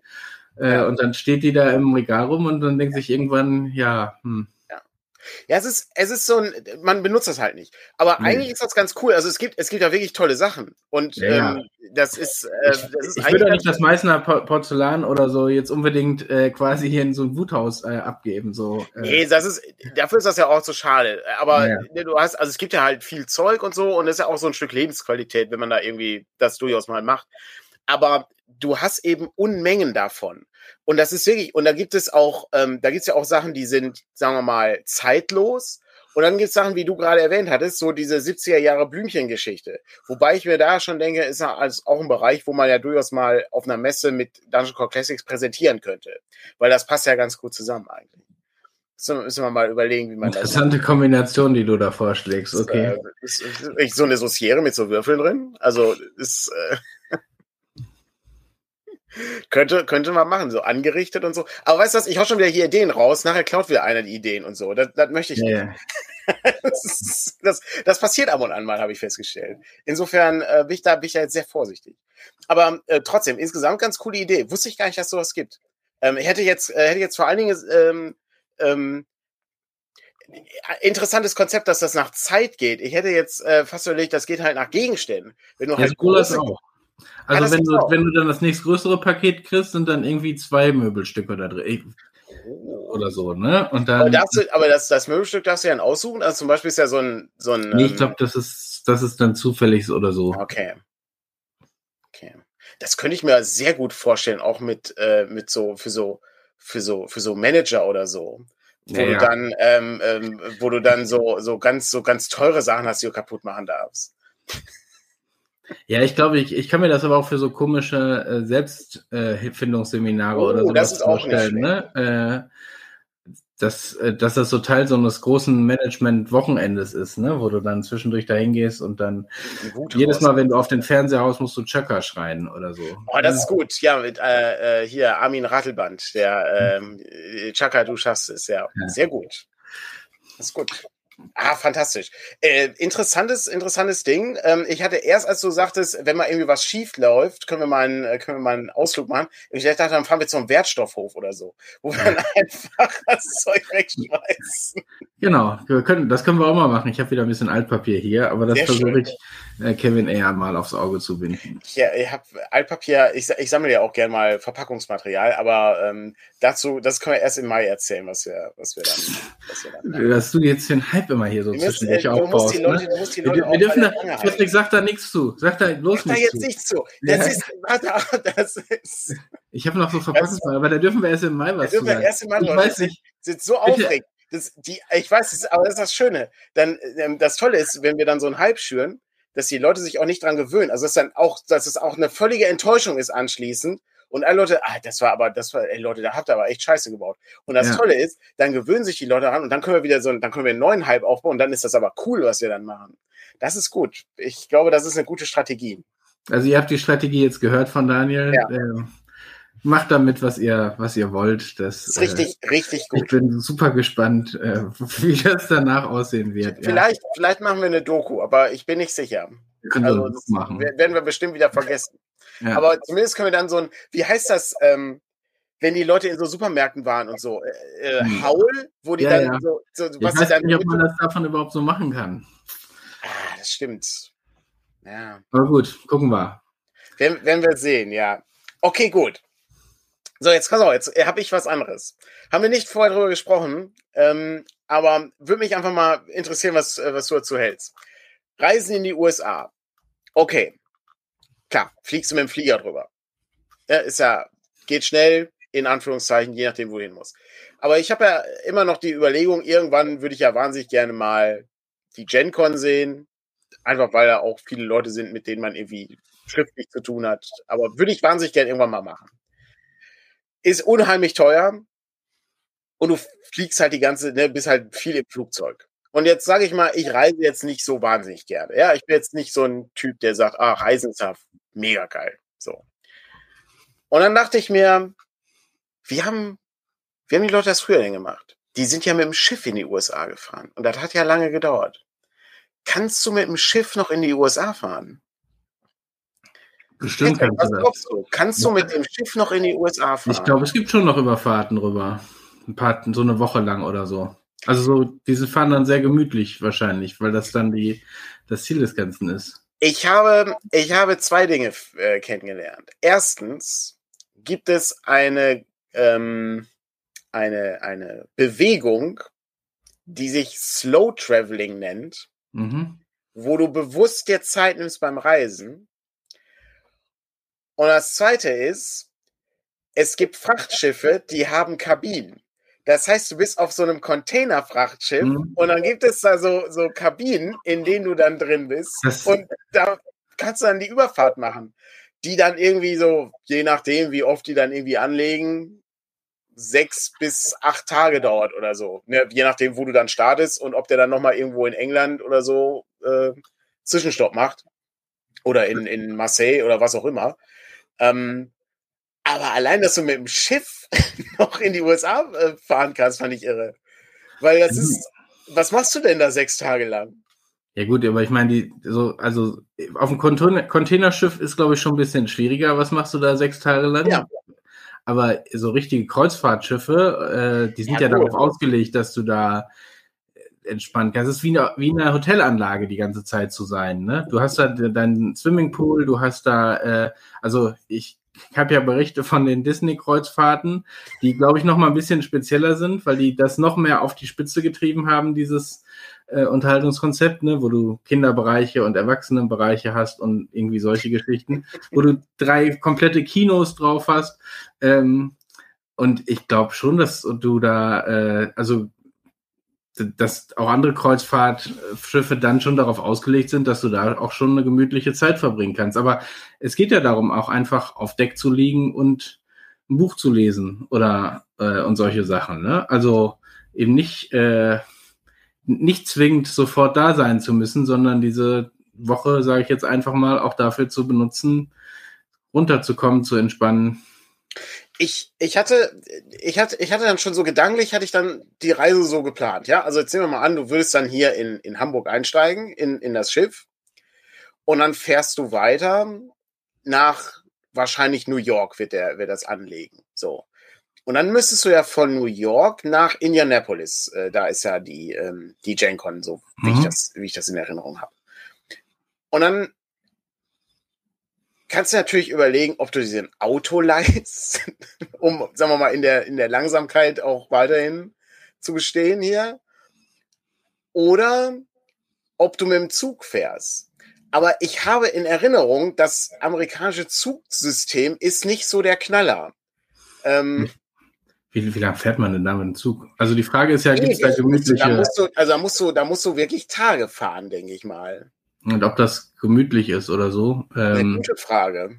Äh, und dann steht die da im Regal rum und dann denkt sich irgendwann, ja, hm. Ja, es ist, es ist so ein, man benutzt das halt nicht. Aber mhm. eigentlich ist das ganz cool. Also es gibt, es gibt ja wirklich tolle Sachen. Und ja, ähm, das ist, äh, das ist ich, ich würde nicht das Meißner Porzellan oder so jetzt unbedingt äh, quasi hier in so ein Wuthaus äh, abgeben. So, äh. Nee, das ist, dafür ist das ja auch so schade. Aber ja. Ne, du hast, also es gibt ja halt viel Zeug und so und das ist ja auch so ein Stück Lebensqualität, wenn man da irgendwie das durchaus mal macht. Aber du hast eben Unmengen davon. Und das ist wirklich, und da gibt es auch, ähm, da gibt es ja auch Sachen, die sind, sagen wir mal, zeitlos Und dann gibt es Sachen, wie du gerade erwähnt hattest, so diese 70er Jahre Blümchengeschichte. Wobei ich mir da schon denke, ist als auch ein Bereich, wo man ja durchaus mal auf einer Messe mit Dungeon Core Classics präsentieren könnte. Weil das passt ja ganz gut zusammen eigentlich. So müssen wir mal überlegen, wie man Interessante das Kombination, die du da vorschlägst, okay. Ist, ist, ist, so eine Sauciere mit so Würfeln drin. Also ist. Äh, könnte, könnte man machen, so angerichtet und so. Aber weißt du was, ich hau schon wieder hier Ideen raus, nachher klaut wieder einer die Ideen und so. Das, das möchte ich yeah. nicht. das, das, das, passiert ab und an mal, habe ich festgestellt. Insofern äh, bin, ich da, bin ich da jetzt sehr vorsichtig. Aber äh, trotzdem, insgesamt ganz coole Idee. Wusste ich gar nicht, dass sowas gibt. Ähm, ich hätte jetzt, äh, hätte jetzt vor allen Dingen ähm, ähm, interessantes Konzept, dass das nach Zeit geht. Ich hätte jetzt äh, fast überlegt, das geht halt nach Gegenständen. Wenn du ja, halt große, auch. Also ja, wenn du, wenn du dann das nächstgrößere Paket kriegst, sind dann irgendwie zwei Möbelstücke da drin. Oder so, ne? Und dann, aber, du, aber das, das Möbelstück darfst du ja dann aussuchen. Also zum Beispiel ist ja so ein. So ein nee, ich glaube, ähm, das ist, das ist dann zufällig oder so. Okay. Okay. Das könnte ich mir sehr gut vorstellen, auch mit, äh, mit so, für so, für so, für so Manager oder so. Wo ja, du dann, ähm, ähm, wo du dann so, so ganz, so ganz teure Sachen hast, die du kaputt machen darfst. Ja, ich glaube, ich, ich kann mir das aber auch für so komische äh, Selbstfindungsseminare äh, oh, oder so vorstellen. Ne? Äh, dass, äh, dass das so Teil so eines großen Management-Wochenendes ist, ne? wo du dann zwischendurch dahin gehst und dann jedes Mal, wenn du auf den Fernseher haust, musst du Chaka schreien oder so. Oh, das ist gut. Ja, mit äh, äh hier Armin Rattelband, der ähm, Chaka, du schaffst es, ja. ja. Sehr gut. Das ist gut. Ah, fantastisch. Äh, interessantes, interessantes Ding. Ähm, ich hatte erst, als du sagtest, wenn mal irgendwie was schief läuft, können wir mal einen, äh, können wir mal einen Ausflug machen. Ich dachte, dann fahren wir zum Wertstoffhof oder so, wo wir dann einfach das Zeug wegschmeißen. Genau, wir können, das können wir auch mal machen. Ich habe wieder ein bisschen Altpapier hier, aber das versuche ich äh, Kevin eher mal aufs Auge zu binden. Ja, ich habe Altpapier, ich, ich sammle ja auch gerne mal Verpackungsmaterial, aber ähm, dazu, das können wir erst im Mai erzählen, was wir, was wir dann. Was wir dann Dass du jetzt den Hype immer hier so zwischendurch äh, aufbaust. Leute, ne? wir, wir dürfen da, Patrick, sag da nichts zu. Sag da bloß sag da jetzt nichts zu. Das ja. ist, warte, das ist. Ich habe noch so Verpackungsmaterial, aber da dürfen wir erst im Mai was da dürfen wir erst im Mai, ich weiß nicht. Sind so aufregend. Das, die, ich weiß, das, aber das ist das Schöne. Dann, ähm, das Tolle ist, wenn wir dann so einen Hype schüren, dass die Leute sich auch nicht dran gewöhnen. Also dass dann auch, dass es auch eine völlige Enttäuschung ist anschließend. Und alle Leute, ah, das war aber, das war, ey Leute, da habt ihr aber echt Scheiße gebaut. Und das ja. Tolle ist, dann gewöhnen sich die Leute daran und dann können wir wieder so, dann können wir einen neuen Hype aufbauen und dann ist das aber cool, was wir dann machen. Das ist gut. Ich glaube, das ist eine gute Strategie. Also ihr habt die Strategie jetzt gehört von Daniel. Ja. Ähm, macht damit, was ihr, was ihr wollt. Das, das ist richtig, äh, richtig gut. Ich bin super gespannt, äh, wie das danach aussehen wird. Vielleicht, ja. vielleicht machen wir eine Doku, aber ich bin nicht sicher. Wir können also, das machen. Werden wir bestimmt wieder vergessen. Ja. Aber zumindest können wir dann so ein, wie heißt das, ähm, wenn die Leute in so Supermärkten waren und so, äh, äh hm. Haul, wo die ja, dann ja. so, so was ich weiß dann nicht, ob man das davon überhaupt so machen kann. Ah, das stimmt. Ja. Aber gut, gucken wir. Wenn, werden wir sehen, ja. Okay, gut. So, jetzt pass auf, jetzt habe ich was anderes. Haben wir nicht vorher drüber gesprochen, ähm, aber würde mich einfach mal interessieren, was, äh, was du dazu hältst. Reisen in die USA. Okay. Klar, fliegst du mit dem Flieger drüber. Ja, ist ja, geht schnell, in Anführungszeichen, je nachdem, wo du hin musst. Aber ich habe ja immer noch die Überlegung, irgendwann würde ich ja wahnsinnig gerne mal die GenCon sehen. Einfach weil da auch viele Leute sind, mit denen man irgendwie schriftlich zu tun hat. Aber würde ich wahnsinnig gerne irgendwann mal machen ist unheimlich teuer und du fliegst halt die ganze, ne, bist halt viel im Flugzeug. Und jetzt sage ich mal, ich reise jetzt nicht so wahnsinnig gerne. Ja, ich bin jetzt nicht so ein Typ, der sagt, ah, Reisen ist ja mega geil. So. Und dann dachte ich mir, wie haben, wie haben die Leute das früher denn gemacht? Die sind ja mit dem Schiff in die USA gefahren. Und das hat ja lange gedauert. Kannst du mit dem Schiff noch in die USA fahren? Bestimmt kannst du das. Du? Kannst du mit dem Schiff noch in die USA fahren? Ich glaube, es gibt schon noch Überfahrten rüber. Ein paar, so eine Woche lang oder so. Also so, diese fahren dann sehr gemütlich wahrscheinlich, weil das dann die, das Ziel des Ganzen ist. Ich habe, ich habe zwei Dinge äh, kennengelernt. Erstens gibt es eine, ähm, eine, eine Bewegung, die sich Slow Traveling nennt, mhm. wo du bewusst dir Zeit nimmst beim Reisen und das zweite ist, es gibt Frachtschiffe, die haben Kabinen. Das heißt, du bist auf so einem Containerfrachtschiff mhm. und dann gibt es da so, so Kabinen, in denen du dann drin bist. Das und da kannst du dann die Überfahrt machen. Die dann irgendwie so, je nachdem, wie oft die dann irgendwie anlegen, sechs bis acht Tage dauert oder so. Ne? Je nachdem, wo du dann startest und ob der dann nochmal irgendwo in England oder so äh, Zwischenstopp macht. Oder in, in Marseille oder was auch immer. Ähm, aber allein, dass du mit dem Schiff noch in die USA äh, fahren kannst, fand ich irre. Weil das ist, was machst du denn da sechs Tage lang? Ja gut, aber ich meine, die so, also auf dem Container Containerschiff ist, glaube ich, schon ein bisschen schwieriger. Was machst du da sechs Tage lang? Ja. Aber so richtige Kreuzfahrtschiffe, äh, die sind ja, ja darauf ausgelegt, dass du da entspannt kannst. Es ist wie eine, wie eine Hotelanlage die ganze Zeit zu sein. Ne? Du hast da deinen Swimmingpool, du hast da, äh, also ich ich habe ja Berichte von den Disney-Kreuzfahrten, die, glaube ich, noch mal ein bisschen spezieller sind, weil die das noch mehr auf die Spitze getrieben haben, dieses äh, Unterhaltungskonzept, ne, wo du Kinderbereiche und Erwachsenenbereiche hast und irgendwie solche Geschichten, wo du drei komplette Kinos drauf hast. Ähm, und ich glaube schon, dass du da, äh, also dass auch andere Kreuzfahrtschiffe dann schon darauf ausgelegt sind, dass du da auch schon eine gemütliche Zeit verbringen kannst. Aber es geht ja darum, auch einfach auf Deck zu liegen und ein Buch zu lesen oder äh, und solche Sachen. Ne? Also eben nicht äh, nicht zwingend sofort da sein zu müssen, sondern diese Woche, sage ich jetzt einfach mal, auch dafür zu benutzen, runterzukommen, zu entspannen ich, ich hatte, ich hatte, ich hatte dann schon so gedanklich, hatte ich dann die Reise so geplant, ja. Also jetzt nehmen wir mal an, du würdest dann hier in, in Hamburg einsteigen, in, in das Schiff. Und dann fährst du weiter nach wahrscheinlich New York wird der, wird das anlegen. So. Und dann müsstest du ja von New York nach Indianapolis. Äh, da ist ja die, ähm, die GenCon, so wie, ich mhm. das, wie ich das in Erinnerung habe. Und dann kannst du natürlich überlegen, ob du dir ein Auto leist, um, sagen wir mal, in der, in der Langsamkeit auch weiterhin zu bestehen hier. Oder ob du mit dem Zug fährst. Aber ich habe in Erinnerung, das amerikanische Zugsystem ist nicht so der Knaller. Ähm, wie, wie lange fährt man denn da mit dem Zug? Also die Frage ist ja, nee, gibt es da gemütliche... Da musst du, also da musst du, da musst du wirklich Tage fahren, denke ich mal. Und ob das gemütlich ist oder so. Ähm, Eine gute Frage.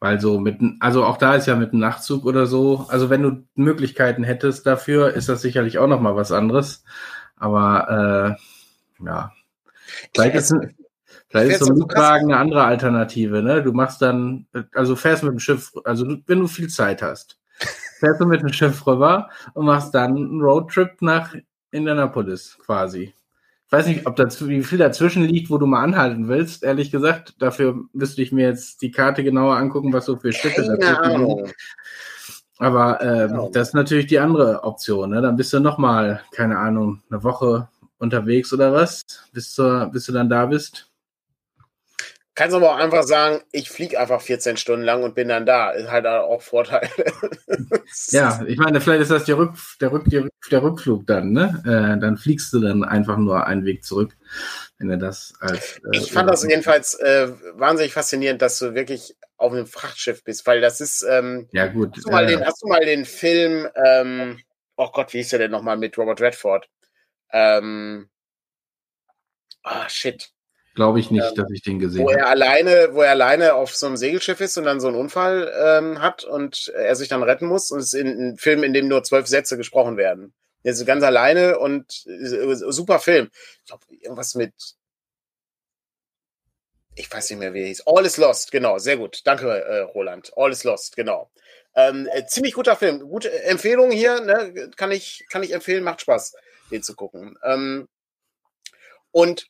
Weil so mit, also auch da ist ja mit einem Nachtzug oder so, also wenn du Möglichkeiten hättest dafür, ist das sicherlich auch nochmal was anderes. Aber äh, ja. Vielleicht ist, vielleicht ist so ein Mietwagen eine andere Alternative, ne? Du machst dann, also fährst mit dem Schiff, also wenn du viel Zeit hast, fährst du mit dem Schiff rüber und machst dann einen Roadtrip nach Indianapolis quasi. Ich weiß nicht, ob das, wie viel dazwischen liegt, wo du mal anhalten willst. Ehrlich gesagt, dafür müsste ich mir jetzt die Karte genauer angucken, was so für Städte dazwischen liegen. Aber äh, genau. das ist natürlich die andere Option. Ne? Dann bist du noch mal, keine Ahnung, eine Woche unterwegs oder was, bis, zur, bis du dann da bist. Kannst aber auch einfach sagen, ich fliege einfach 14 Stunden lang und bin dann da. Ist halt auch Vorteil. ja, ich meine, vielleicht ist das der, Rück, der, Rück, der Rückflug dann, ne? Äh, dann fliegst du dann einfach nur einen Weg zurück, wenn du das als. Äh, ich fand das jedenfalls äh, wahnsinnig faszinierend, dass du wirklich auf einem Frachtschiff bist, weil das ist. Ähm, ja, gut. Hast du, mal den, hast du mal den Film, ähm, oh Gott, wie hieß der denn nochmal mit Robert Redford? Ähm, ah, shit. Glaube ich nicht, ähm, dass ich den gesehen habe. Wo er alleine, wo er alleine auf so einem Segelschiff ist und dann so einen Unfall ähm, hat und er sich dann retten muss. Und es ist ein Film, in dem nur zwölf Sätze gesprochen werden. Er ist ganz alleine und äh, super Film. Ich glaube, irgendwas mit. Ich weiß nicht mehr, wie er hieß. All is Lost, genau, sehr gut. Danke, äh, Roland. All is Lost, genau. Ähm, äh, ziemlich guter Film. Gute Empfehlung hier, ne? kann, ich, kann ich empfehlen, macht Spaß, den zu gucken. Ähm, und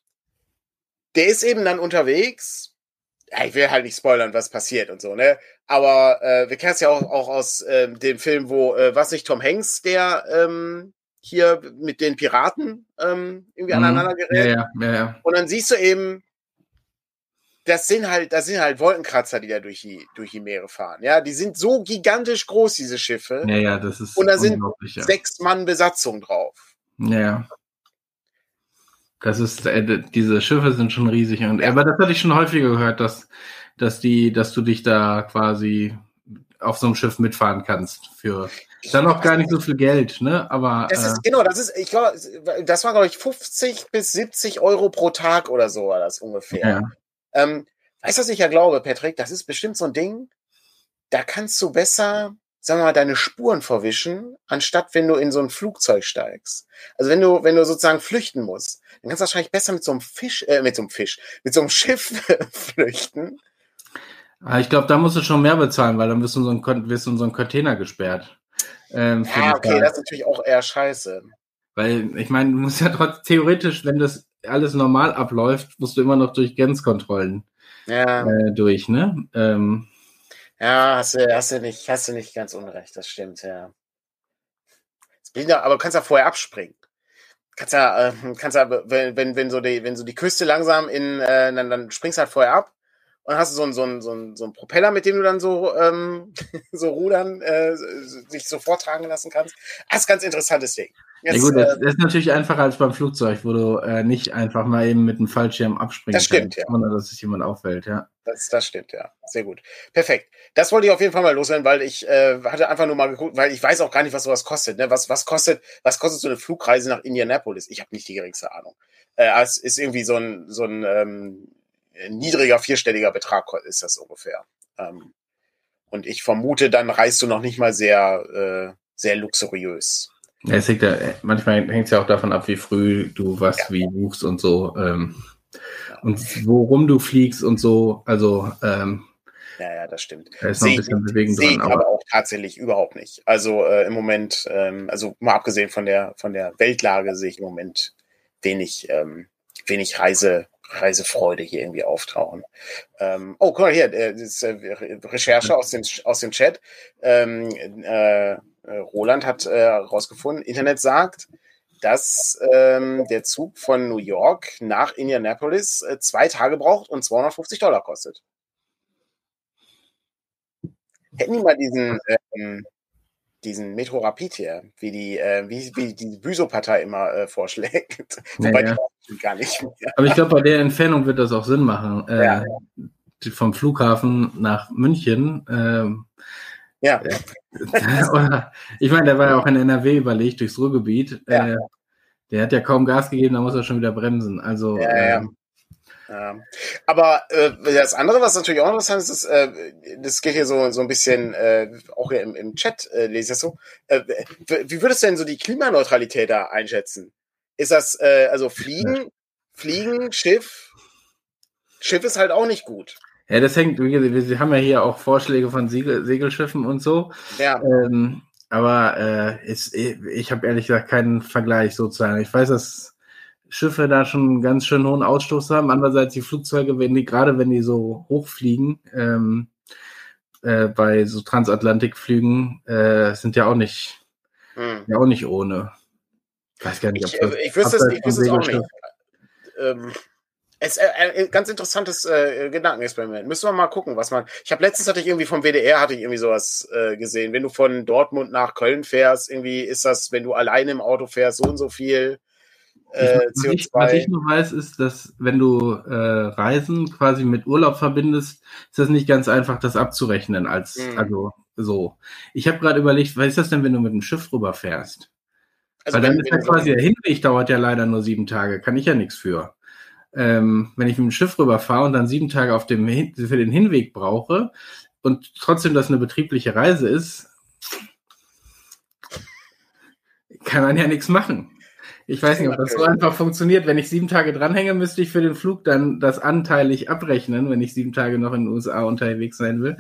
der ist eben dann unterwegs. Ja, ich will halt nicht spoilern, was passiert und so, ne? Aber äh, wir kennen es ja auch, auch aus äh, dem Film, wo, äh, was nicht, Tom Hanks, der ähm, hier mit den Piraten ähm, irgendwie mhm. aneinander gerät. Ja, ja, ja, Und dann siehst du eben, das sind halt, das sind halt Wolkenkratzer, die da durch die, durch die Meere fahren. Ja, die sind so gigantisch groß, diese Schiffe. Ja, ja, das ist. Und da sind sechs Mann Besatzung drauf. Ja. Das ist, äh, diese Schiffe sind schon riesig. Und, aber das hatte ich schon häufiger gehört, dass, dass die, dass du dich da quasi auf so einem Schiff mitfahren kannst für dann auch gar nicht so viel Geld, ne? Aber das ist, äh, genau, das ist, ich glaube, das war glaube ich 50 bis 70 Euro pro Tag oder so war das ungefähr. Ja. Ähm, weißt du, was ich ja glaube, Patrick? Das ist bestimmt so ein Ding. Da kannst du besser sagen wir mal, deine Spuren verwischen, anstatt wenn du in so ein Flugzeug steigst. Also wenn du, wenn du sozusagen flüchten musst, dann kannst du wahrscheinlich besser mit so einem Fisch, äh, mit so einem Fisch, mit so einem Schiff flüchten. Ah, ich glaube, da musst du schon mehr bezahlen, weil dann wirst du in so einen, wirst du in so einen Container gesperrt. Ähm, ja, okay, Fall. das ist natürlich auch eher scheiße. Weil, ich meine, du musst ja trotzdem theoretisch, wenn das alles normal abläuft, musst du immer noch durch Grenzkontrollen ja. äh, durch, ne? Ähm, ja, hast du, hast du nicht, hast du nicht ganz unrecht, das stimmt, ja. aber du kannst ja vorher abspringen. Kannst ja, äh, kannst ja, wenn, wenn, wenn so die, wenn so die Küste langsam in, äh, dann, dann springst halt vorher ab und hast du so einen, so einen, so einen, so einen Propeller, mit dem du dann so, ähm, so rudern, äh, sich so vortragen lassen kannst. Das ist ein ganz interessantes Ding. Jetzt, ja gut, das, äh, das, ist natürlich einfacher als beim Flugzeug, wo du äh, nicht einfach mal eben mit dem Fallschirm abspringen das stimmt, kannst, ja. ohne dass sich jemand auffällt, ja. Das, das stimmt, ja. Sehr gut. Perfekt. Das wollte ich auf jeden Fall mal loswerden, weil ich äh, hatte einfach nur mal geguckt, weil ich weiß auch gar nicht, was sowas kostet. Ne? Was, was kostet, was kostet so eine Flugreise nach Indianapolis? Ich habe nicht die geringste Ahnung. Äh, es ist irgendwie so ein, so ein ähm, niedriger vierstelliger Betrag ist das ungefähr. Ähm, und ich vermute, dann reist du noch nicht mal sehr, äh, sehr luxuriös. Ja, es hängt ja, manchmal hängt es ja auch davon ab, wie früh du was ja. wie buchst und so. Ähm, ja. Und worum du fliegst und so. Also, ähm, ja, ja, das stimmt. Da ist noch ein bisschen Bewegung dran. Ich aber, aber auch tatsächlich überhaupt nicht. Also äh, im Moment, ähm, also mal abgesehen von der von der Weltlage sehe ich im Moment wenig, ähm, wenig Reise, Reisefreude hier irgendwie auftauchen. Ähm, oh, guck mal hier, äh, das ist, äh, Recherche aus dem, aus dem Chat. Ähm, äh, äh, Roland hat herausgefunden, äh, Internet sagt, dass ähm, der Zug von New York nach Indianapolis äh, zwei Tage braucht und 250 Dollar kostet. Hätten die mal diesen, ähm, diesen Metro Rapid hier, wie die, äh, wie, wie die Büso-Partei immer äh, vorschlägt. Wobei ja, die gar nicht mehr. Aber ich glaube, bei der Entfernung wird das auch Sinn machen. Äh, ja. Vom Flughafen nach München. Ähm, ja. ich meine, der war ja auch in NRW überlegt durchs Ruhrgebiet. Ja. Äh, der hat ja kaum Gas gegeben, da muss er schon wieder bremsen. Also ja, ähm, ja. Aber äh, das andere, was natürlich auch interessant ist, ist äh, das geht hier so, so ein bisschen, äh, auch hier im, im Chat äh, lese ich das so. Äh, wie würdest du denn so die Klimaneutralität da einschätzen? Ist das, äh, also Fliegen, Fliegen, Schiff? Schiff ist halt auch nicht gut. Ja, das hängt, wie gesagt, wir haben ja hier auch Vorschläge von Segel, Segelschiffen und so. Ja. Ähm, aber äh, ist, ich habe ehrlich gesagt keinen Vergleich sozusagen. Ich weiß, dass Schiffe da schon einen ganz schön hohen Ausstoß haben. Andererseits die Flugzeuge, wenn die, gerade wenn die so hochfliegen, ähm, äh, bei so Transatlantikflügen, äh, sind ja auch nicht, hm. ja auch nicht ohne. Ich weiß gar nicht, ob ich, das, ich wüsste es, ich wüsste es auch nicht. Ähm, es, äh, ein ganz interessantes äh, Gedankenexperiment. Müssen wir mal gucken, was man. Ich habe letztens hatte ich irgendwie vom WDR hatte ich irgendwie sowas äh, gesehen. Wenn du von Dortmund nach Köln fährst, irgendwie ist das, wenn du alleine im Auto fährst, so und so viel. Äh, was, ich, was ich nur weiß, ist, dass wenn du äh, Reisen quasi mit Urlaub verbindest, ist das nicht ganz einfach, das abzurechnen als mhm. also so. Ich habe gerade überlegt, was ist das denn, wenn du mit dem Schiff rüberfährst? Also Weil dann ist ja quasi der Hinweg dauert ja leider nur sieben Tage, kann ich ja nichts für ähm, wenn ich mit dem Schiff rüberfahre und dann sieben Tage auf dem für den Hinweg brauche und trotzdem das eine betriebliche Reise ist, kann man ja nichts machen. Ich weiß nicht, ob das so einfach funktioniert. Wenn ich sieben Tage dranhänge, müsste ich für den Flug dann das anteilig abrechnen, wenn ich sieben Tage noch in den USA unterwegs sein will.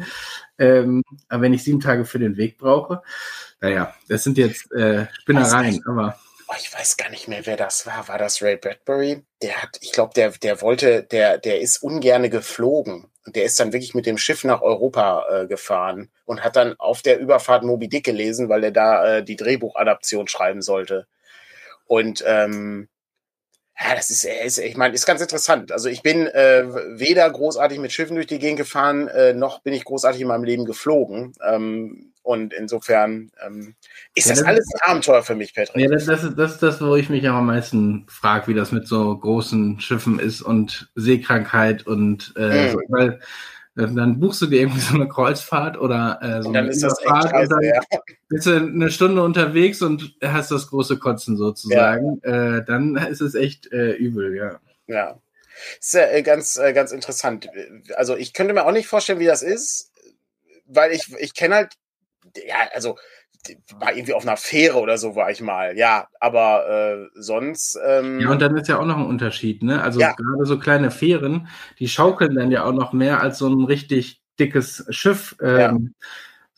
Ähm, aber wenn ich sieben Tage für den Weg brauche, naja, das sind jetzt äh, Spinnereien, aber oh, ich weiß gar nicht mehr, wer das war. War das Ray Bradbury? Der hat, ich glaube, der, der wollte, der, der ist ungerne geflogen. Und der ist dann wirklich mit dem Schiff nach Europa äh, gefahren und hat dann auf der Überfahrt Moby Dick gelesen, weil er da äh, die Drehbuchadaption schreiben sollte. Und ähm, ja, das ist, ist ich meine, ist ganz interessant. Also ich bin äh, weder großartig mit Schiffen durch die Gegend gefahren, äh, noch bin ich großartig in meinem Leben geflogen. Ähm, und insofern ähm, ist ja, das, das, alles ein Abenteuer für mich, Patrick. Ja, das, das, ist, das ist das, wo ich mich am meisten frage, wie das mit so großen Schiffen ist und Seekrankheit und äh, mhm. so, weil Dann buchst du dir irgendwie so eine Kreuzfahrt oder äh, so und dann eine ist das Überfahrt scheiße, und dann ja. bist du eine Stunde unterwegs und hast das große Kotzen sozusagen. Äh, dann ist es echt äh, übel, ja. Ja. Ist ja äh, ganz, äh, ganz interessant. Also ich könnte mir auch nicht vorstellen, wie das ist, weil ich, ich kenne halt, ja, also war irgendwie auf einer Fähre oder so war ich mal, ja, aber äh, sonst. Ähm, Ja, und dann ist ja auch noch ein Unterschied, ne? Also Ja. gerade so kleine Fähren, die schaukeln dann ja auch noch mehr als so ein richtig dickes Schiff. Ähm,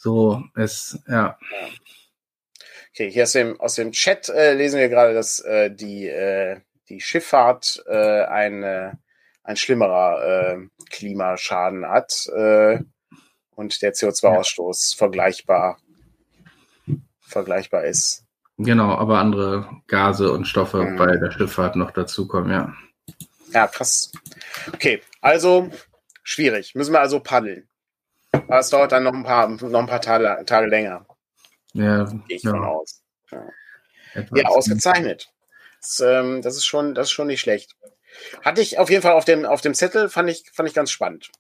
So, es, ja. Okay, hier aus dem, aus dem Chat äh, lesen wir gerade, dass äh, die, äh, die Schifffahrt äh, ein, äh, ein schlimmerer äh, Klimaschaden hat äh, und der CO2-Ausstoß vergleichbar, vergleichbar ist. Genau, aber andere Gase und Stoffe Mhm. bei der Schifffahrt noch dazukommen, ja. Ja, krass. Okay, also schwierig. Müssen wir also paddeln. Aber es dauert dann noch ein paar, noch ein paar Tage, Tage länger, Ja, gehe ich ja, von aus. etwas. Ja, ausgezeichnet. Das, ähm, das ist schon, das ist schon nicht schlecht. Hatte ich auf jeden Fall auf dem, auf dem Zettel, fand ich, fand ich ganz spannend.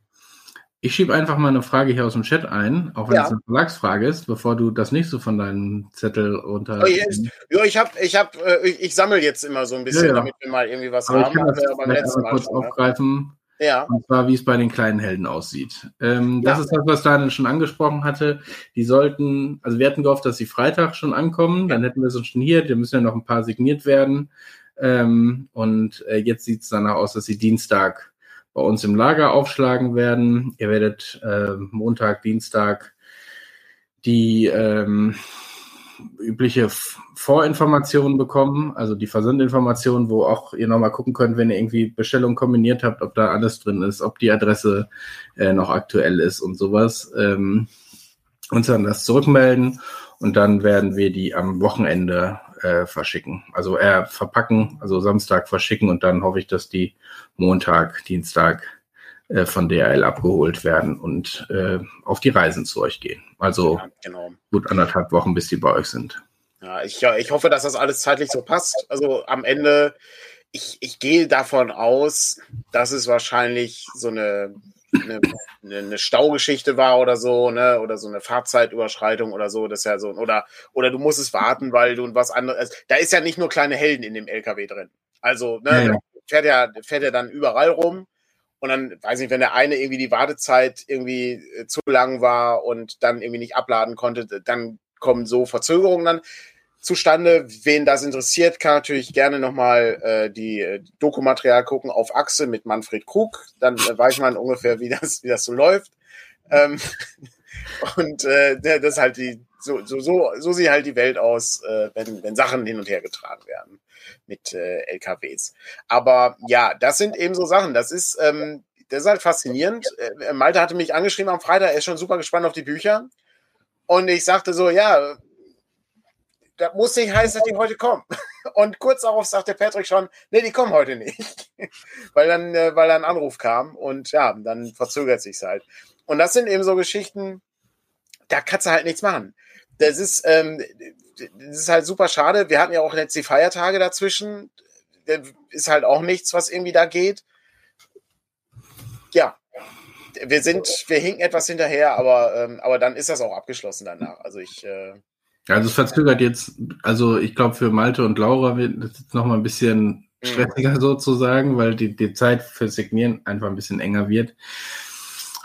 Ich schiebe einfach mal eine Frage hier aus dem Chat ein, auch wenn Ja. es eine Verlagsfrage ist, bevor du das nicht so von deinem Zettel runter. Oh. Ja, ich habe, ich habe, äh, ich, ich sammle jetzt immer so ein bisschen, Ja, ja. damit wir mal irgendwie was Aber ich haben. kann das beim letzten Mal kurz schon, aufgreifen. Ja, Und zwar, wie es bei den kleinen Helden aussieht. Ähm, das ist das, was Daniel schon angesprochen hatte. Die sollten, also wir hatten gehofft, dass sie Freitag schon ankommen. Dann hätten wir sie schon hier. Da müssen ja noch ein paar signiert werden. Ähm, und äh, jetzt sieht es danach aus, dass sie Dienstag bei uns im Lager aufschlagen werden. Ihr werdet äh, Montag, Dienstag die ähm, übliche Vorinformationen bekommen, also die Versandinformationen, wo auch ihr nochmal gucken könnt, wenn ihr irgendwie Bestellungen kombiniert habt, ob da alles drin ist, ob die Adresse äh, noch aktuell ist und sowas. Ähm, uns dann das zurückmelden und dann werden wir die am Wochenende äh, verschicken. Also äh, verpacken, also Samstag verschicken und dann hoffe ich, dass die Montag, Dienstag äh, von DRL abgeholt werden und äh, auf die Reisen zu euch gehen. Also ja, genau. gut anderthalb Wochen, bis die bei euch sind. Ja, ich, ich hoffe, dass das alles zeitlich so passt. Also am Ende, ich, ich gehe davon aus, dass es wahrscheinlich so eine, eine, eine, eine Staugeschichte war oder so, ne, oder so eine Fahrzeitüberschreitung oder so, das ist ja so, oder, oder du musst es warten, weil du was anderes, also, da ist ja nicht nur kleine Helden in dem LKW drin. Also, ne, Ja, fährt ja, fährt ja dann überall rum. Und dann, weiß nicht, wenn der eine irgendwie die Wartezeit irgendwie äh, zu lang war und dann irgendwie nicht abladen konnte, dann kommen so Verzögerungen dann zustande. Wen das interessiert, kann natürlich gerne nochmal äh, die äh, Dokumaterial gucken auf Achse mit Manfred Krug. Dann äh, weiß man ungefähr, wie das, wie das so läuft. Ähm, und äh, das ist halt die, so, so, so, so sieht halt die Welt aus, äh, wenn, wenn Sachen hin und her getragen werden mit äh, LKWs. Aber ja, das sind eben so Sachen. Das ist, ähm, das ist halt faszinierend. Äh, Malte hatte mich angeschrieben am Freitag, er ist schon super gespannt auf die Bücher. Und ich sagte so, ja, das muss nicht heißen, dass die heute kommen. Und kurz darauf sagte Patrick schon, nee, die kommen heute nicht. weil dann, äh, weil dann ein Anruf kam und ja, dann verzögert sich's halt. Und das sind eben so Geschichten, da kannst du halt nichts machen. Das ist, ähm, das ist halt super schade. Wir hatten ja auch jetzt die Feiertage dazwischen. Da ist halt auch nichts, was irgendwie da geht. Ja, wir sind, wir hinken etwas hinterher, aber, ähm, aber dann ist das auch abgeschlossen danach. Also ich, äh, Also es verzögert jetzt, also ich glaube für Malte und Laura wird das jetzt nochmal ein bisschen stressiger sozusagen, weil die, die Zeit für Signieren einfach ein bisschen enger wird.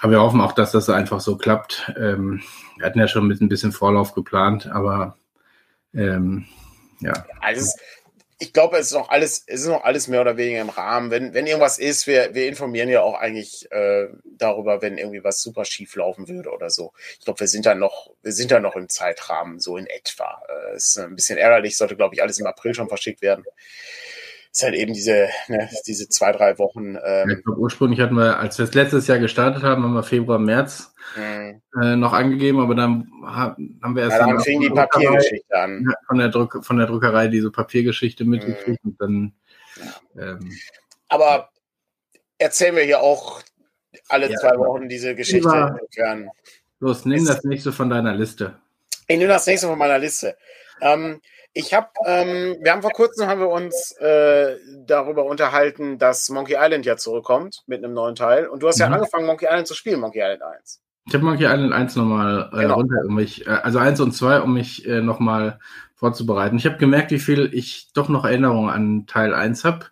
Aber wir hoffen auch, dass das einfach so klappt. Ähm, wir hatten ja schon mit ein bisschen Vorlauf geplant, aber ähm, ja. alles, ich glaube, es ist noch alles, es ist noch alles mehr oder weniger im Rahmen. Wenn, wenn irgendwas ist, wir, wir informieren ja auch eigentlich äh, darüber, wenn irgendwie was super schief laufen würde oder so. Ich glaube, wir sind da noch, wir sind da noch im Zeitrahmen, so in etwa. Äh, ist ein bisschen ärgerlich, sollte, glaube ich, alles im April schon verschickt werden. Ist halt eben diese, ne, diese zwei, drei Wochen. Ähm, Ich glaube, ursprünglich hatten wir, als wir es letztes Jahr gestartet haben, haben wir Februar, März mh. äh, noch angegeben, aber dann ha- haben wir erst ja, dann dann fing die von der Druckerei- Papiergeschichte an. von der Druck, von der Druckerei diese Papiergeschichte Mhm. mitgekriegt und dann ähm, Aber erzählen wir hier auch alle Ja. zwei Wochen diese Geschichte. Insofern. los, nimm Es- das nächste von deiner Liste. Ich nehme das nächste von meiner Liste. Ähm, ich habe, ähm, wir haben vor kurzem haben wir uns äh, darüber unterhalten, dass Monkey Island ja zurückkommt mit einem neuen Teil. Und du hast mhm. ja angefangen, Monkey Island zu spielen, Monkey Island 1. Ich habe Monkey Island 1 nochmal äh, genau. runter, um mich, äh, also 1 und 2, um mich äh, nochmal vorzubereiten. Ich habe gemerkt, wie viel ich doch noch Erinnerungen an Teil 1 habe.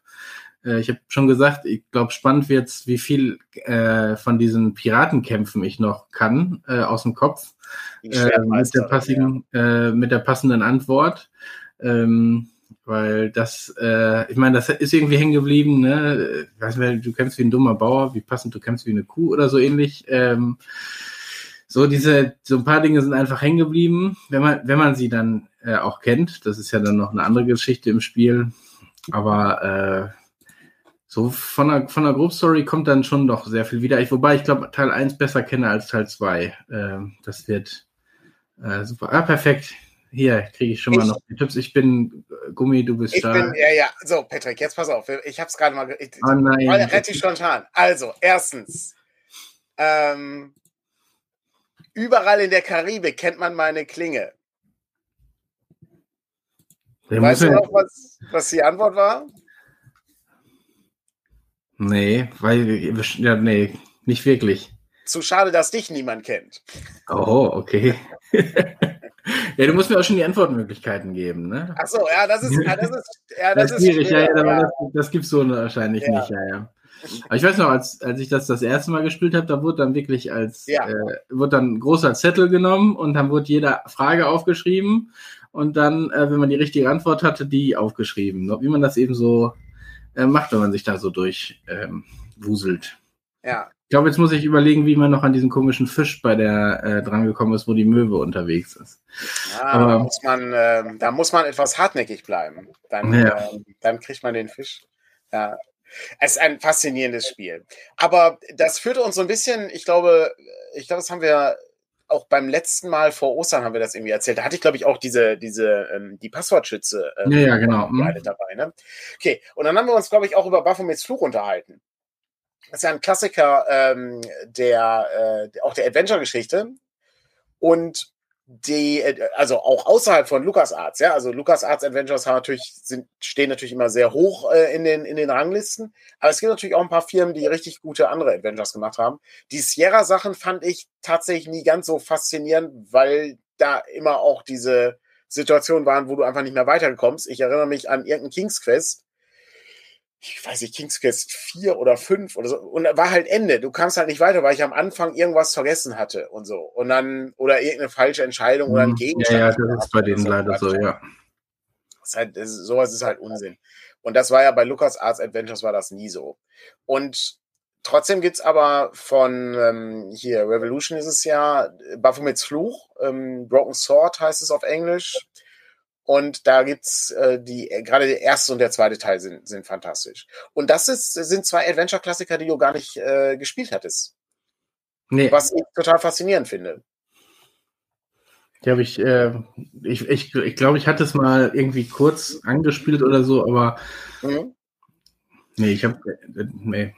Äh, ich habe schon gesagt, ich glaube, spannend wird's, wie viel äh, von diesen Piratenkämpfen ich noch kann äh, aus dem Kopf. Äh, mit, der passigen, ja. äh, mit der passenden Antwort. Ähm, weil das, äh, ich meine, das ist irgendwie hängen geblieben, ne? Weiß nicht, du kämpfst wie ein dummer Bauer, wie passend du kämpfst wie eine Kuh oder so ähnlich. Ähm, so diese, so ein paar Dinge sind einfach hängen geblieben, wenn man, wenn man sie dann äh, auch kennt. Das ist ja dann noch eine andere Geschichte im Spiel. Aber äh, so von der, von der Grobstory kommt dann schon doch sehr viel wieder. Ich, wobei ich glaube, Teil 1 besser kenne als Teil 2. Äh, das wird äh, super. Ah, perfekt. Hier kriege ich schon mal ich, noch die Tipps. Ich bin äh, Gummi, du bist ich da. Bin, ja, ja. So, Patrick, jetzt pass auf. Ich habe es gerade mal. Ich, oh nein. Relativ spontan. Also, erstens. Ähm, überall in der Karibik kennt man meine Klinge. Der weißt du noch, was, was die Antwort war? Nee, weil, ja, nee, nicht wirklich. Zu schade, dass dich niemand kennt. Oh, okay. Ja, du musst mir auch schon die Antwortmöglichkeiten geben, ne? Ach so, ja, das ist, ja, das ist, ja, das, das ist schwierig, ja, ja, ja. Das, das gibt's so wahrscheinlich ja. nicht, ja, ja. Aber ich weiß noch, als, als ich das das erste Mal gespielt habe, da wurde dann wirklich als, ja. äh, wurde dann ein großer Zettel genommen und dann wurde jede Frage aufgeschrieben und dann, äh, wenn man die richtige Antwort hatte, die aufgeschrieben. Wie man das eben so äh, macht, wenn man sich da so durchwuselt. Ähm, ja, ich glaube, jetzt muss ich überlegen, wie man noch an diesen komischen Fisch bei der äh, drangekommen ist, wo die Möwe unterwegs ist. Ja, Aber, da, muss man, äh, da muss man etwas hartnäckig bleiben. Dann, ja. äh, dann kriegt man den Fisch. Ja. Es ist ein faszinierendes Spiel. Aber das führte uns so ein bisschen, ich glaube, ich glaube, das haben wir auch beim letzten Mal vor Ostern haben wir das irgendwie erzählt. Da hatte ich, glaube ich, auch diese, diese, ähm, die Passwortschütze ähm, ja, ja, genau. Mhm. dabei. Ne? Okay, und dann haben wir uns, glaube ich, auch über Baphomets Fluch unterhalten. Das ist ja ein Klassiker ähm, der, äh, auch der Adventure-Geschichte. Und die, äh, also auch außerhalb von LucasArts, ja, also LucasArts Adventures haben natürlich, sind, stehen natürlich immer sehr hoch äh, in, den, in den Ranglisten, aber es gibt natürlich auch ein paar Firmen, die richtig gute andere Adventures gemacht haben. Die Sierra-Sachen fand ich tatsächlich nie ganz so faszinierend, weil da immer auch diese Situationen waren, wo du einfach nicht mehr weiterkommst. Ich erinnere mich an irgendeinen King's Quest, ich weiß nicht, King's Quest 4 oder 5 oder so. Und da war halt Ende. Du kamst halt nicht weiter, weil ich am Anfang irgendwas vergessen hatte und so. Und dann, oder irgendeine falsche Entscheidung oder ein Gegenstand. Ja, ja das ist bei denen leider so, ja. Ist halt, ist, sowas ist halt Unsinn. Und das war ja bei Lucas Arts Adventures war das nie so. Und trotzdem gibt's aber von ähm, hier, Revolution ist es ja, Baphomets Fluch, ähm, Broken Sword heißt es auf Englisch. Und da gibt's äh, die, äh, gerade der erste und der zweite Teil sind, sind fantastisch. Und das ist, sind zwei Adventure-Klassiker, die du gar nicht äh, gespielt hattest. Nee. Was ich total faszinierend finde. Die habe ich, äh, ich, ich, ich glaube, ich hatte es mal irgendwie kurz angespielt oder so, aber mhm. nee, ich habe, äh, nee.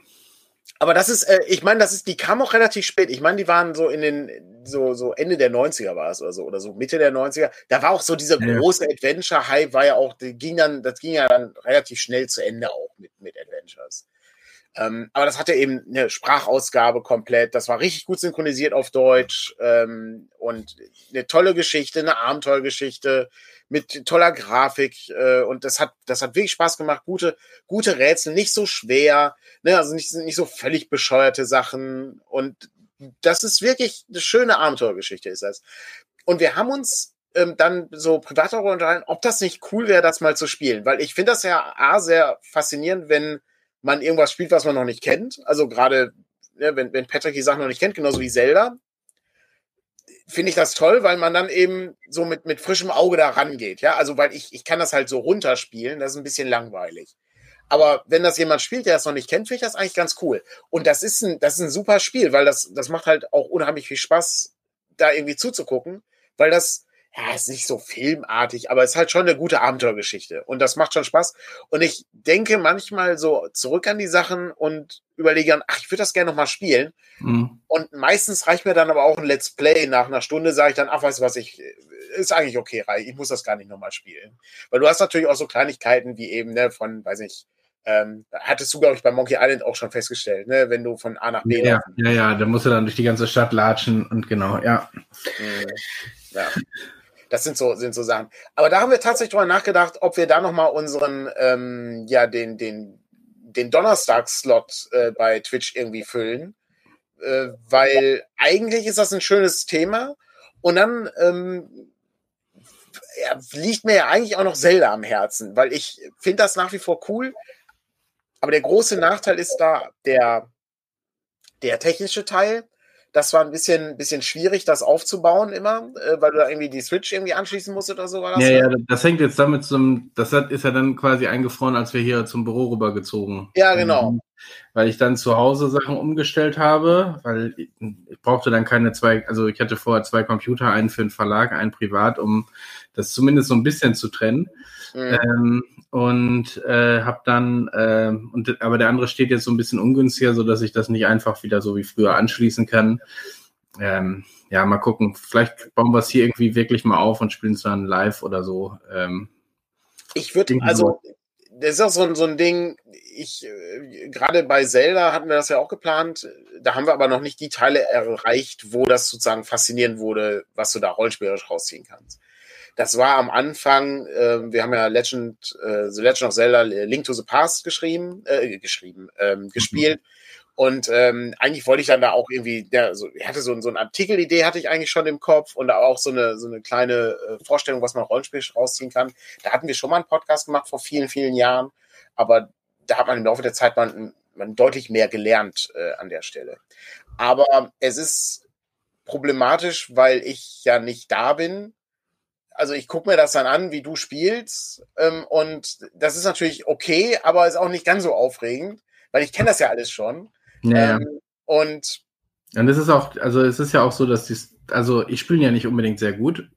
Aber das ist, äh, ich meine, das ist, die kam auch relativ spät. Ich meine, die waren so in den, so, so Ende der 90er war es oder so, oder so Mitte der 90er. Da war auch so dieser ja. große Adventure-Hype, war ja auch, ging dann, das ging ja dann relativ schnell zu Ende auch mit, mit Adventures. Ähm, aber das hatte eben eine Sprachausgabe komplett. Das war richtig gut synchronisiert auf Deutsch ähm, und eine tolle Geschichte, eine Abenteuergeschichte mit toller Grafik äh, und das hat das hat wirklich Spaß gemacht. Gute gute Rätsel, nicht so schwer, ne? also nicht nicht so völlig bescheuerte Sachen und das ist wirklich eine schöne Abenteuergeschichte ist das. Und wir haben uns ähm, dann so privat darüber unterhalten, ob das nicht cool wäre, das mal zu spielen, weil ich finde das ja a sehr faszinierend, wenn man irgendwas spielt, was man noch nicht kennt. Also gerade, ne, wenn, wenn Patrick die Sachen noch nicht kennt, genauso wie Zelda, finde ich das toll, weil man dann eben so mit, mit frischem Auge da rangeht. Ja, also weil ich, ich kann das halt so runterspielen, das ist ein bisschen langweilig. Aber wenn das jemand spielt, der das noch nicht kennt, finde ich das eigentlich ganz cool. Und das ist ein, das ist ein super Spiel, weil das, das macht halt auch unheimlich viel Spaß, da irgendwie zuzugucken, weil das, ja, ist nicht so filmartig, aber es ist halt schon eine gute Abenteuergeschichte und das macht schon Spaß. Und ich denke manchmal so zurück an die Sachen und überlege dann, ach, ich würde das gerne nochmal spielen. Mhm. Und meistens reicht mir dann aber auch ein Let's Play. Nach einer Stunde sage ich dann, ach, weißt du was, ich, ist eigentlich okay, Rai, ich muss das gar nicht nochmal spielen. Weil du hast natürlich auch so Kleinigkeiten wie eben, ne, von, weiß ich, ähm, hattest du, glaube ich, bei Monkey Island auch schon festgestellt, ne? wenn du von A nach B Ja, ja, ja, da musst du dann durch die ganze Stadt latschen und genau, ja. Mhm. Ja. Das sind so, sind so Sachen. Aber da haben wir tatsächlich drüber nachgedacht, ob wir da nochmal unseren, ähm, ja, den, den, den Donnerstag-Slot äh, bei Twitch irgendwie füllen. Äh, weil eigentlich ist das ein schönes Thema. Und dann ähm, ja, liegt mir ja eigentlich auch noch Zelda am Herzen, weil ich finde das nach wie vor cool. Aber der große Nachteil ist da der, der technische Teil. Das war ein bisschen, bisschen schwierig, das aufzubauen immer, äh, weil du da irgendwie die Switch irgendwie anschließen musst oder so. War das ja, ja, das hängt jetzt damit zum, das hat, ist ja dann quasi eingefroren, als wir hier zum Büro rübergezogen. Ja, genau. Ähm, weil ich dann zu Hause Sachen umgestellt habe, weil ich, ich brauchte dann keine zwei, also ich hatte vorher zwei Computer, einen für den Verlag, einen privat, um das zumindest so ein bisschen zu trennen. Mhm. Ähm, und äh, habe dann, äh, und, aber der andere steht jetzt so ein bisschen ungünstiger, so dass ich das nicht einfach wieder so wie früher anschließen kann. Ähm, ja, mal gucken. Vielleicht bauen wir es hier irgendwie wirklich mal auf und spielen es dann live oder so. Ähm, ich würde, also, das ist auch so, ein so ein Ding, ich, äh, gerade bei Zelda hatten wir das ja auch geplant, da haben wir aber noch nicht die Teile erreicht, wo das sozusagen faszinierend wurde, was du da rollenspielerisch rausziehen kannst. Das war am Anfang, äh, wir haben ja Legend, äh, The Legend of Zelda Link to the Past geschrieben, äh, geschrieben, ähm, mhm. gespielt. Und ähm, eigentlich wollte ich dann da auch irgendwie, ja, so, ich hatte so, so eine Artikelidee, hatte ich eigentlich schon im Kopf und auch so eine, so eine kleine äh, Vorstellung, was man Rollenspiel rausziehen kann. Da hatten wir schon mal einen Podcast gemacht vor vielen, vielen Jahren, aber da hat man im Laufe der Zeit mal, man deutlich mehr gelernt äh, an der Stelle. Aber es ist problematisch, weil ich ja nicht da bin also ich gucke mir das dann an, wie du spielst. Ähm, und das ist natürlich okay, aber ist auch nicht ganz so aufregend, weil ich kenne das ja alles schon. Ja. Ähm, und und es ist auch, also es ist ja auch so, dass die, also ich spiele ja nicht unbedingt sehr gut.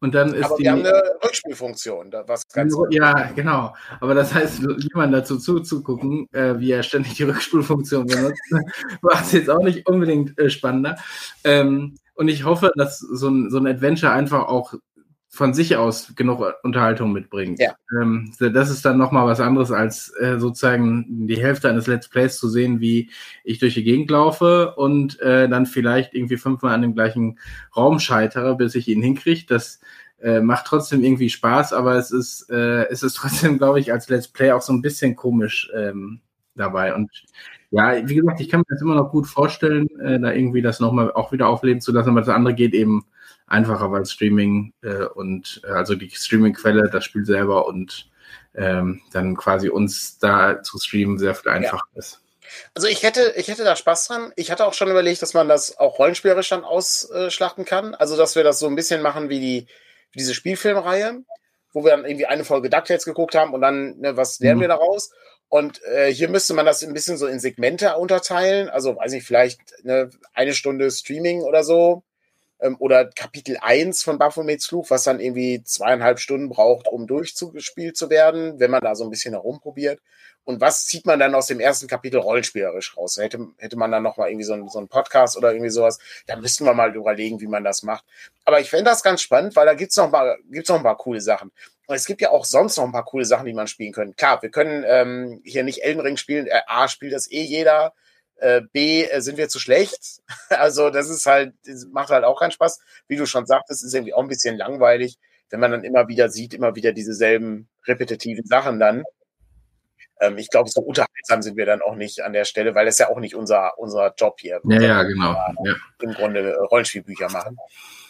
Und dann ist aber die, wir haben eine Rückspielfunktion, was ganz Ja, genau. Aber das heißt, jemand dazu zuzugucken, äh, wie er ständig die Rückspielfunktion benutzt, macht es jetzt auch nicht unbedingt äh, spannender. Ähm, und ich hoffe, dass so ein, so ein Adventure einfach auch von sich aus genug Unterhaltung mitbringt. Ja. Ähm, das ist dann nochmal was anderes, als äh, sozusagen die Hälfte eines Let's Plays zu sehen, wie ich durch die Gegend laufe und äh, dann vielleicht irgendwie fünfmal an dem gleichen Raum scheitere, bis ich ihn hinkriege. Das äh, macht trotzdem irgendwie Spaß, aber es ist, äh, es ist trotzdem, glaube ich, als Let's Play auch so ein bisschen komisch ähm, dabei. Und ja, wie gesagt, ich kann mir das immer noch gut vorstellen, äh, da irgendwie das nochmal auch wieder aufleben zu lassen, aber das andere geht eben einfacher, weil Streaming äh, und äh, also die Streaming-Quelle, das Spiel selber und ähm, dann quasi uns da zu streamen sehr viel einfacher ja. ist. Also ich hätte, ich hätte da Spaß dran. Ich hatte auch schon überlegt, dass man das auch rollenspielerisch dann ausschlachten kann. Also dass wir das so ein bisschen machen wie die wie diese Spielfilmreihe, wo wir dann irgendwie eine Folge DuckTales geguckt haben und dann, ne, was lernen mhm. wir daraus? Und äh, hier müsste man das ein bisschen so in Segmente unterteilen. Also weiß ich, vielleicht ne, eine Stunde Streaming oder so, ähm, oder Kapitel 1 von Baphomets Fluch, was dann irgendwie zweieinhalb Stunden braucht, um durchgespielt zu werden, wenn man da so ein bisschen herumprobiert. Und was zieht man dann aus dem ersten Kapitel rollenspielerisch raus? Hätte, hätte man dann nochmal irgendwie so einen, so Podcast oder irgendwie sowas, da müssten wir mal überlegen, wie man das macht. Aber ich fände das ganz spannend, weil da gibt's noch mal, gibt's noch ein paar coole Sachen. Und es gibt ja auch sonst noch ein paar coole Sachen, die man spielen können. Klar, wir können ähm, hier nicht Elden Ring spielen. Äh, A, spielt das eh jeder. Äh, B, äh, sind wir zu schlecht. Also das ist halt, das macht halt auch keinen Spaß. Wie du schon sagtest, ist irgendwie auch ein bisschen langweilig, wenn man dann immer wieder sieht, immer wieder dieselben repetitiven Sachen dann. Ähm, ich glaube, so unterhaltsam sind wir dann auch nicht an der Stelle, weil es ja auch nicht unser, unser Job hier. Ja, ja, genau. Ja. Im Grunde äh, Rollenspielbücher machen.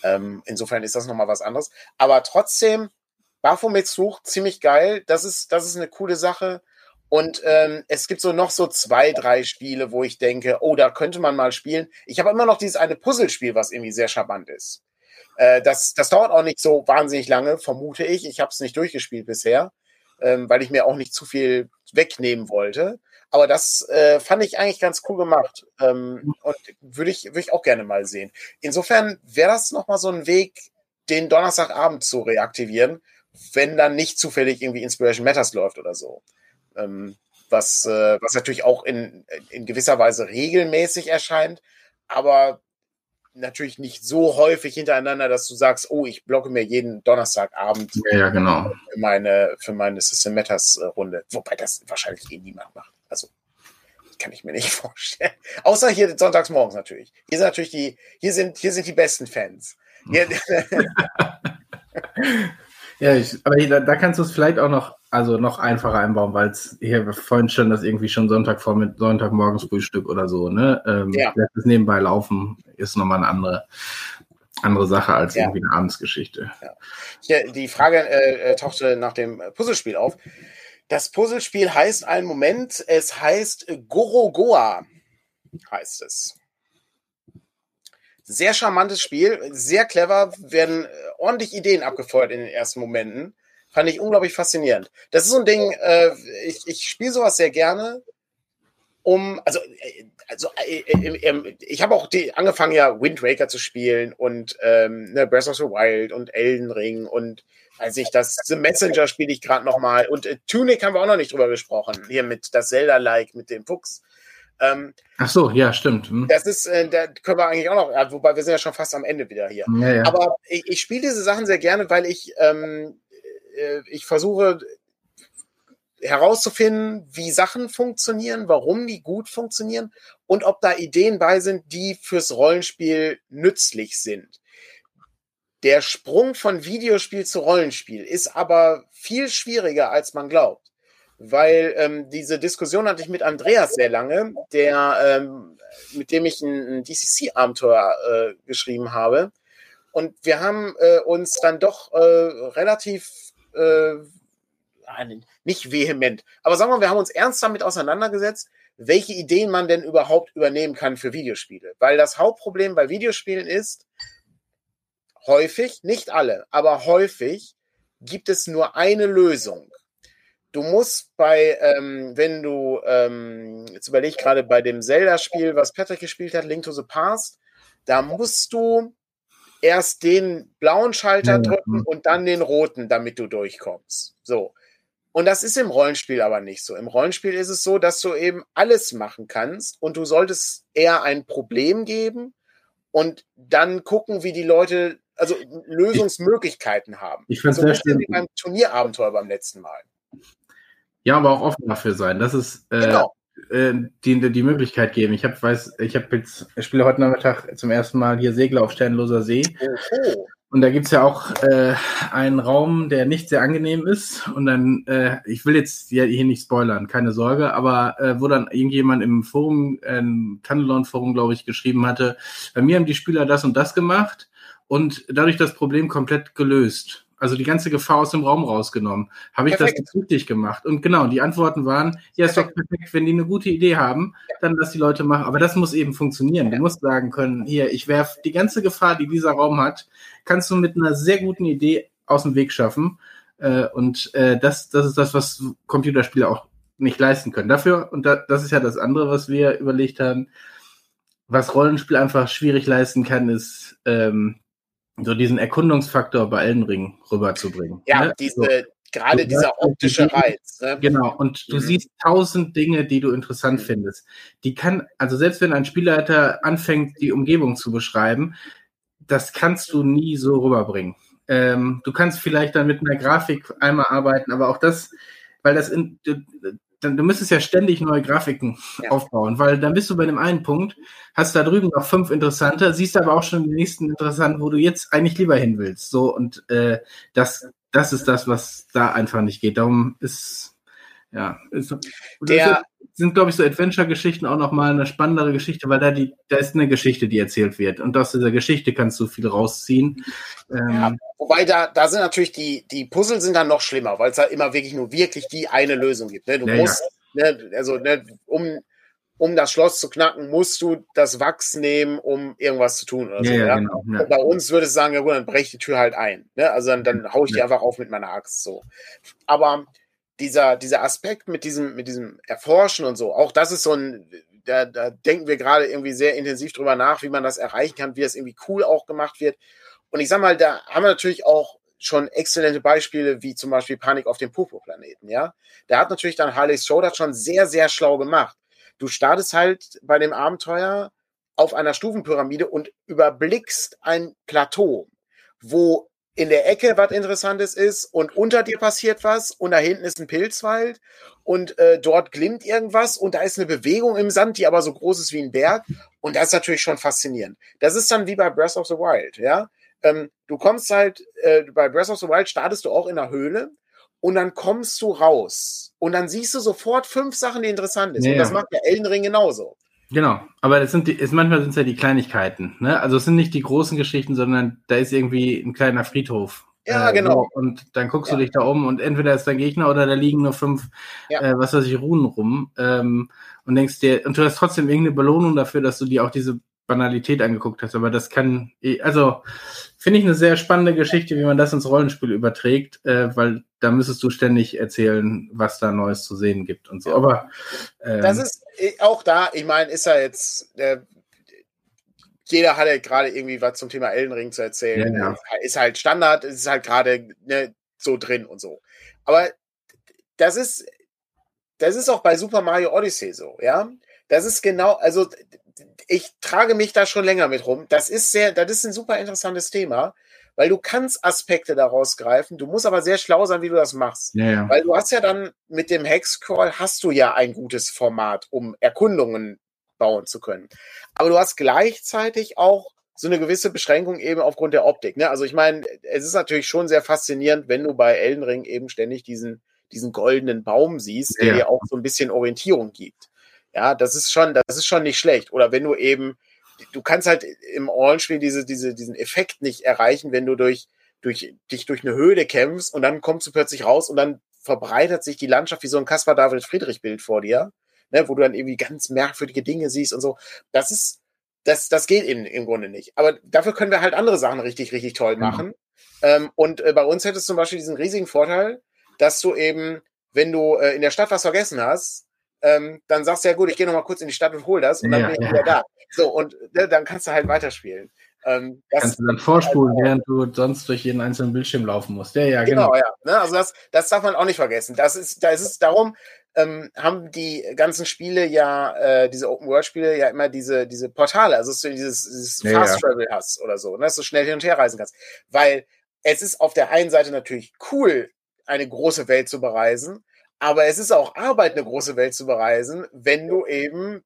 Ähm, insofern ist das nochmal was anderes. Aber trotzdem, Baphomets Such, ziemlich geil. Das ist, das ist eine coole Sache. Und ähm, es gibt so noch so zwei, drei Spiele, wo ich denke, oh, da könnte man mal spielen. Ich habe immer noch dieses eine Puzzlespiel, was irgendwie sehr charmant ist. Äh, das, das dauert auch nicht so wahnsinnig lange, vermute ich. Ich habe es nicht durchgespielt bisher, ähm, weil ich mir auch nicht zu viel wegnehmen wollte. Aber das äh, fand ich eigentlich ganz cool gemacht ähm, und würde ich, würd ich auch gerne mal sehen. Insofern wäre das nochmal so ein Weg, den Donnerstagabend zu reaktivieren, wenn dann nicht zufällig irgendwie Inspiration Matters läuft oder so. Ähm, was, äh, was natürlich auch in, in gewisser Weise regelmäßig erscheint, aber natürlich nicht so häufig hintereinander, dass du sagst, oh, ich blocke mir jeden Donnerstagabend ja, genau. für meine, für meine System Matters äh, Runde. Wobei das wahrscheinlich eh niemand macht. Also kann ich mir nicht vorstellen. Außer hier sonntags morgens natürlich. Hier sind natürlich die, hier sind, hier sind die besten Fans. Hier, ja, ich, aber da, da kannst du es vielleicht auch noch, also noch einfacher einbauen, weil es hier vorhin schon das irgendwie schon Sonntag vor mit Sonntagmorgens Frühstück oder so, ne? Ähm, ja. Das nebenbei laufen ist nochmal eine andere, andere Sache als ja. irgendwie eine Abendsgeschichte. Ja. Hier, die Frage äh, äh tauchte nach dem Puzzlespiel auf. Das Puzzlespiel heißt einen Moment, es heißt Gorogoa, heißt es. Sehr charmantes Spiel, sehr clever, werden äh, ordentlich Ideen abgefeuert in den ersten Momenten. Fand ich unglaublich faszinierend. Das ist so ein Ding, äh, ich, ich spiele sowas sehr gerne, um, also, äh, also äh, äh, ich habe auch die, angefangen ja Wind Waker zu spielen und ähm, ne, Breath of the Wild und Elden Ring und weiß ich, das The Messenger spiele ich gerade noch mal und äh, Tunic haben wir auch noch nicht drüber gesprochen, hier mit das Zelda-like mit dem Fuchs. Ähm, Ach so, ja, stimmt. Hm. Das ist, äh, da können wir eigentlich auch noch, wobei wir sind ja schon fast am Ende wieder hier. Ja, ja. Aber ich, ich spiele diese Sachen sehr gerne, weil ich, ähm, äh, ich versuche herauszufinden, wie Sachen funktionieren, warum die gut funktionieren und ob da Ideen bei sind, die fürs Rollenspiel nützlich sind. Der Sprung von Videospiel zu Rollenspiel ist aber viel schwieriger, als man glaubt weil ähm, diese Diskussion hatte ich mit Andreas sehr lange, der ähm, mit dem ich ein, ein DCC-Abenteuer äh, geschrieben habe. Und wir haben äh, uns dann doch äh, relativ äh, nicht vehement, aber sagen wir, wir haben uns ernst damit auseinandergesetzt, welche Ideen man denn überhaupt übernehmen kann für Videospiele. Weil das Hauptproblem bei Videospielen ist, häufig, nicht alle, aber häufig gibt es nur eine Lösung du musst bei, ähm, wenn du, ähm, jetzt überlege ich gerade bei dem Zelda-Spiel, was Patrick gespielt hat, Link to the Past, da musst du erst den blauen Schalter ja, drücken und dann den roten, damit du durchkommst. So. Und das ist im Rollenspiel aber nicht so. Im Rollenspiel ist es so, dass du eben alles machen kannst und du solltest eher ein Problem geben und dann gucken, wie die Leute, also Lösungsmöglichkeiten haben. Ich finde es also, sehr schön. beim Turnierabenteuer beim letzten Mal. Ja, aber auch offen dafür sein. Das ist äh, genau. Äh, die, die Möglichkeit geben. Ich habe weiß, ich habe jetzt, ich spiele heute Nachmittag zum ersten Mal hier Segler auf Sternloser See. Oh. Und da gibt's ja auch äh, einen Raum, der nicht sehr angenehm ist. Und dann, äh, ich will jetzt hier, nicht spoilern, keine Sorge, aber äh, wo dann irgendjemand im Forum, äh, im Tunnelon-Forum, glaube ich, geschrieben hatte, bei mir haben die Spieler das und das gemacht und dadurch das Problem komplett gelöst also die ganze Gefahr aus dem Raum rausgenommen. Habe ich perfekt. das richtig gemacht? Und genau, die Antworten waren, ja, ist doch perfekt, wenn die eine gute Idee haben, dann lass die Leute machen. Aber das muss eben funktionieren. Du musst sagen können, hier, ich werfe die ganze Gefahr, die dieser Raum hat, kannst du mit einer sehr guten Idee aus dem Weg schaffen. Äh, und äh, das, das ist das, was Computerspiele auch nicht leisten können. Dafür, und das ist ja das andere, was wir überlegt haben, was Rollenspiel einfach schwierig leisten kann, ist ähm, so diesen Erkundungsfaktor bei Elden Ring rüberzubringen. Ja, ne? diese, so. gerade dieser optische Reiz. Ne? Genau, und du mhm. siehst tausend Dinge, die du interessant mhm. findest. Die kann, also selbst wenn ein Spielleiter anfängt, die Umgebung zu beschreiben, das kannst du nie so rüberbringen. Ähm, du kannst vielleicht dann mit einer Grafik einmal arbeiten, aber auch das, weil das in, dann, du müsstest ja ständig neue Grafiken ja. aufbauen, weil dann bist du bei dem einen Punkt, hast da drüben noch fünf interessante, siehst aber auch schon den nächsten interessanten, wo du jetzt eigentlich lieber hin willst. So, und äh, das, das ist das, was da einfach nicht geht. Darum ist, ja, ist, der, sind, glaube ich, so Adventure-Geschichten auch nochmal eine spannendere Geschichte, weil da die, da ist eine Geschichte, die erzählt wird. Und aus dieser Geschichte kannst du viel rausziehen. Ähm, ja, wobei da, da sind natürlich die, die Puzzle sind dann noch schlimmer, weil es da immer wirklich nur wirklich die eine Lösung gibt. Ne? Du ja, musst, ja. Ne, also ne, um, um das Schloss zu knacken, musst du das Wachs nehmen, um irgendwas zu tun. Oder so, ja, genau, Und bei uns würde es sagen, ja gut, dann breche ich die Tür halt ein. Ne? Also dann, dann hau ich die einfach auf mit meiner Axt. So. Aber dieser, dieser Aspekt mit diesem, mit diesem Erforschen und so, auch das ist so ein, da, da denken wir gerade irgendwie sehr intensiv drüber nach, wie man das erreichen kann, wie das irgendwie cool auch gemacht wird. Und ich sag mal, da haben wir natürlich auch schon exzellente Beispiele, wie zum Beispiel Panik auf dem Popo-Planeten, ja. Da hat natürlich dann Harley's Show das schon sehr, sehr schlau gemacht. Du startest halt bei dem Abenteuer auf einer Stufenpyramide und überblickst ein Plateau, wo in der Ecke was Interessantes ist und unter dir passiert was und da hinten ist ein Pilzwald und äh, dort glimmt irgendwas und da ist eine Bewegung im Sand, die aber so groß ist wie ein Berg und das ist natürlich schon faszinierend. Das ist dann wie bei Breath of the Wild, ja. Ähm, du kommst halt, äh, bei Breath of the Wild startest du auch in der Höhle und dann kommst du raus und dann siehst du sofort fünf Sachen, die interessant sind. Ja, und das macht der Elden Ring genauso. Genau, aber das sind die, ist, manchmal sind es ja die Kleinigkeiten. Ne? Also es sind nicht die großen Geschichten, sondern da ist irgendwie ein kleiner Friedhof. Ja, äh, genau. So, und dann guckst ja. du dich da um und entweder ist dein Gegner oder da liegen nur fünf, ja. äh, was weiß ich, Runen rum. Ähm, und denkst dir, und du hast trotzdem irgendeine Belohnung dafür, dass du dir auch diese Banalität angeguckt hast. Aber das kann, also finde ich eine sehr spannende Geschichte, wie man das ins Rollenspiel überträgt, äh, weil da müsstest du ständig erzählen, was da Neues zu sehen gibt und so. Aber ähm, das ist äh, auch da, ich meine, ist ja jetzt, äh, jeder hat ja gerade irgendwie was zum Thema Ellenring zu erzählen. Ja, ja. Ist halt Standard, ist halt gerade ne, so drin und so. Aber das ist, das ist auch bei Super Mario Odyssey so, ja. Das ist genau, also ich trage mich da schon länger mit rum. Das ist sehr, das ist ein super interessantes Thema, weil du kannst Aspekte daraus greifen. Du musst aber sehr schlau sein, wie du das machst. Ja, ja. Weil du hast ja dann mit dem Hexcrawl hast du ja ein gutes Format, um Erkundungen bauen zu können. Aber du hast gleichzeitig auch so eine gewisse Beschränkung eben aufgrund der Optik. Ne? Also ich meine, es ist natürlich schon sehr faszinierend, wenn du bei Elden Ring eben ständig diesen, diesen goldenen Baum siehst, der ja. dir auch so ein bisschen Orientierung gibt. Ja, das ist schon, das ist schon nicht schlecht. Oder wenn du eben, du kannst halt im Rollenspiel diese, diese, diesen Effekt nicht erreichen, wenn du durch, durch, dich durch eine Höhle kämpfst und dann kommst du plötzlich raus und dann verbreitert sich die Landschaft wie so ein Caspar David Friedrich Bild vor dir, ne, wo du dann irgendwie ganz merkwürdige Dinge siehst und so. Das ist, das, das geht eben im Grunde nicht. Aber dafür können wir halt andere Sachen richtig, richtig toll genau. machen. Mhm. Ähm, und äh, bei uns hättest du zum Beispiel diesen riesigen Vorteil, dass du eben, wenn du äh, in der Stadt was vergessen hast, ähm, dann sagst du ja gut, ich gehe noch mal kurz in die Stadt und hol das und dann ja, bin ich wieder da. So, und ne, dann kannst du halt weiterspielen. Ähm, das, kannst du dann vorspulen, halt, während du sonst durch jeden einzelnen Bildschirm laufen musst. Ja, ja, genau. genau ja. Ne, also das, das darf man auch nicht vergessen. Das ist, da ist es darum, ähm, haben die ganzen Spiele ja, äh, diese Open-World-Spiele ja immer diese, diese Portale, also dass du dieses, dieses ja, Fast-Travel ja. hast oder so, ne, dass du schnell hin und her reisen kannst. Weil es ist auf der einen Seite natürlich cool, eine große Welt zu bereisen, aber es ist auch Arbeit, eine große Welt zu bereisen, wenn du eben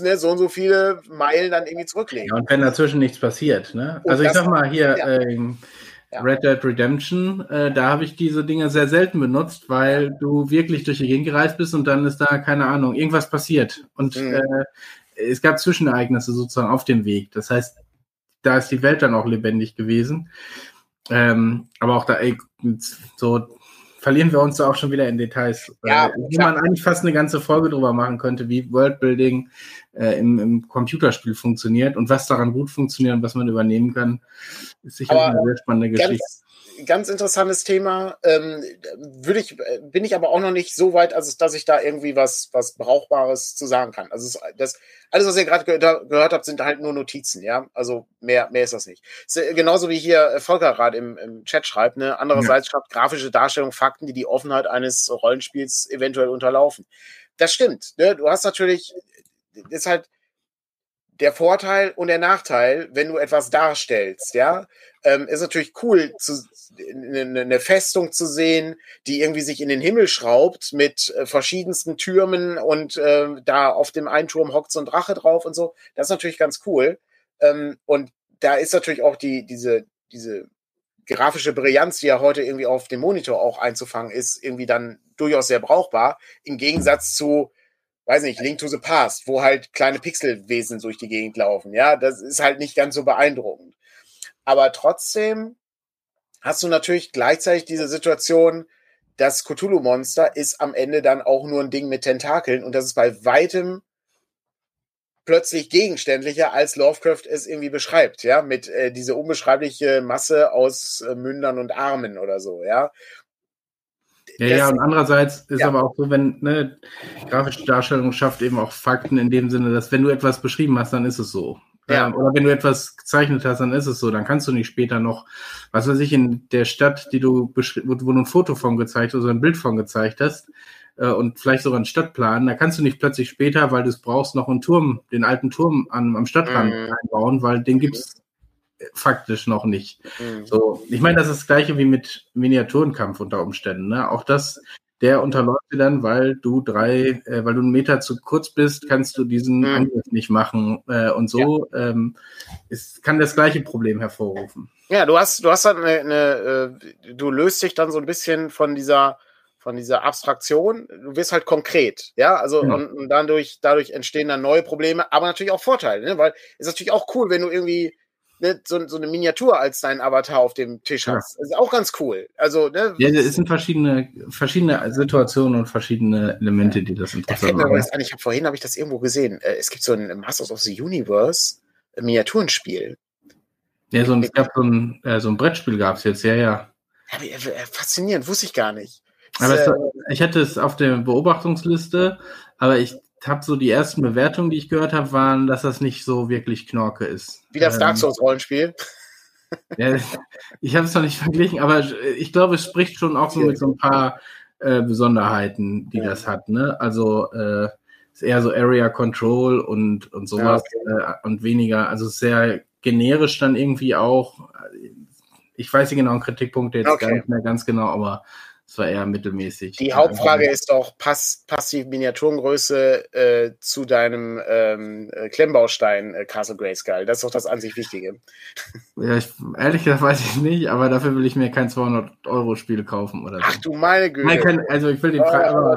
ne, so und so viele Meilen dann irgendwie zurücklegst. Ja, und wenn dazwischen nichts passiert. Ne? also ich sag mal hier, ja. ähm, ja. Red Dead Redemption, äh, da habe ich diese Dinge sehr selten benutzt, weil du wirklich durch die Gegend gereist bist und dann ist da, keine Ahnung, irgendwas passiert. Und mhm. äh, es gab Zwischenereignisse sozusagen auf dem Weg. Das heißt, da ist die Welt dann auch lebendig gewesen. Ähm, aber auch da, ey, so verlieren wir uns da auch schon wieder in Details. Ja, äh, wo man eigentlich fast eine ganze Folge drüber machen könnte, wie Worldbuilding äh, im, im, Computerspiel funktioniert und was daran gut funktioniert und was man übernehmen kann, ist sicherlich eine sehr spannende Geschichte ganz interessantes Thema. Ähm, würde ich, bin ich aber auch noch nicht so weit, also dass ich da irgendwie was, was Brauchbares zu sagen kann. Also das, alles, was ihr gerade gehört, gehört habt, sind halt nur Notizen, ja. Also mehr, mehr ist das nicht. Ist genauso wie hier äh, Volker gerade im, im Chat schreibt, ne? Andererseits ja. schreibt grafische Darstellung Fakten, die die Offenheit eines Rollenspiels eventuell unterlaufen. Das stimmt. Ne? Du hast natürlich, ist halt, der Vorteil und der Nachteil, wenn du etwas darstellst, ja, ähm, ist natürlich cool, zu, eine, eine Festung zu sehen, die irgendwie sich in den Himmel schraubt mit äh, verschiedensten Türmen und äh, da auf dem einen Turm hockt so ein Drache drauf und so. Das ist natürlich ganz cool. Ähm, und da ist natürlich auch die, diese, diese grafische Brillanz, die ja heute irgendwie auf dem Monitor auch einzufangen ist, irgendwie dann durchaus sehr brauchbar. Im Gegensatz zu weiß nicht, Link to the Past, wo halt kleine Pixelwesen durch die Gegend laufen. Ja, das ist halt nicht ganz so beeindruckend. Aber trotzdem hast du natürlich gleichzeitig diese Situation, das Cthulhu-Monster ist am Ende dann auch nur ein Ding mit Tentakeln und das ist bei weitem plötzlich gegenständlicher, als Lovecraft es irgendwie beschreibt, ja, mit äh, diese unbeschreibliche Masse aus äh, Mündern und Armen oder so, ja. Ja, ja, und andererseits ist ja. aber auch so, wenn ne, grafische Darstellung schafft eben auch Fakten in dem Sinne, dass wenn du etwas beschrieben hast, dann ist es so. Ja. Ähm, oder wenn du etwas gezeichnet hast, dann ist es so. Dann kannst du nicht später noch, was weiß ich, in der Stadt, die du wo, wo du ein Foto von gezeigt hast oder ein Bild von gezeigt hast, äh, und vielleicht sogar einen Stadtplan, da kannst du nicht plötzlich später, weil du es brauchst, noch einen Turm, den alten Turm an, am Stadtrand mhm. einbauen, weil den gibt's faktisch noch nicht. Mhm. So, ich meine, das ist das gleiche wie mit Miniaturenkampf unter Umständen. Ne? Auch das der unterläuft dir dann, weil du drei, äh, weil du einen Meter zu kurz bist, kannst du diesen mhm. Angriff nicht machen. Äh, und so ja. ähm, ist, kann das gleiche Problem hervorrufen. Ja, du hast, du hast dann eine, eine äh, du löst dich dann so ein bisschen von dieser von dieser Abstraktion, du wirst halt konkret, ja, also ja. Und, und, dadurch, dadurch entstehen dann neue Probleme, aber natürlich auch Vorteile, ne? weil es ist natürlich auch cool, wenn du irgendwie ne, so, so, eine Miniatur als dein Avatar auf dem Tisch ja. hast. Das ist auch ganz cool. Also, ne, ja, es sind verschiedene, verschiedene Situationen und verschiedene Elemente, die das interessant machen. Da ich habe vorhin habe ich das irgendwo gesehen. Äh, es gibt so ein Masters of the Universe Miniaturenspiel. Ja, so ein, es gab so ein, äh, so ein Brettspiel gab es jetzt, ja, ja. ja äh, faszinierend, wusste ich gar nicht. Aber es, ich hatte es auf der Beobachtungsliste, aber ich habe so die ersten Bewertungen, die ich gehört habe, waren, dass das nicht so wirklich Knorke ist. Wie das Dark ähm, Souls Rollenspiel. Ja, ich habe es noch nicht verglichen, aber ich glaube, es spricht schon auch so mit so ein paar äh, Besonderheiten, die ja. das hat. Ne? Also äh, ist eher so Area Control und, und sowas ja, okay. äh, und weniger, also sehr generisch dann irgendwie auch. Ich weiß nicht genau einen Kritikpunkt jetzt okay. gar nicht mehr ganz genau, aber es war eher mittelmäßig. Die Hauptfrage ist doch, passt, passt die Miniaturengröße äh, zu deinem ähm, äh, Klemmbaustein äh, Castle Grayskull? Das ist doch das an sich Wichtige. Ja, ich, ehrlich gesagt weiß ich nicht, aber dafür will ich mir kein 200-Euro-Spiel kaufen oder so. Ach du meine Güte. Nein, kein, also ich will den Preis, oh.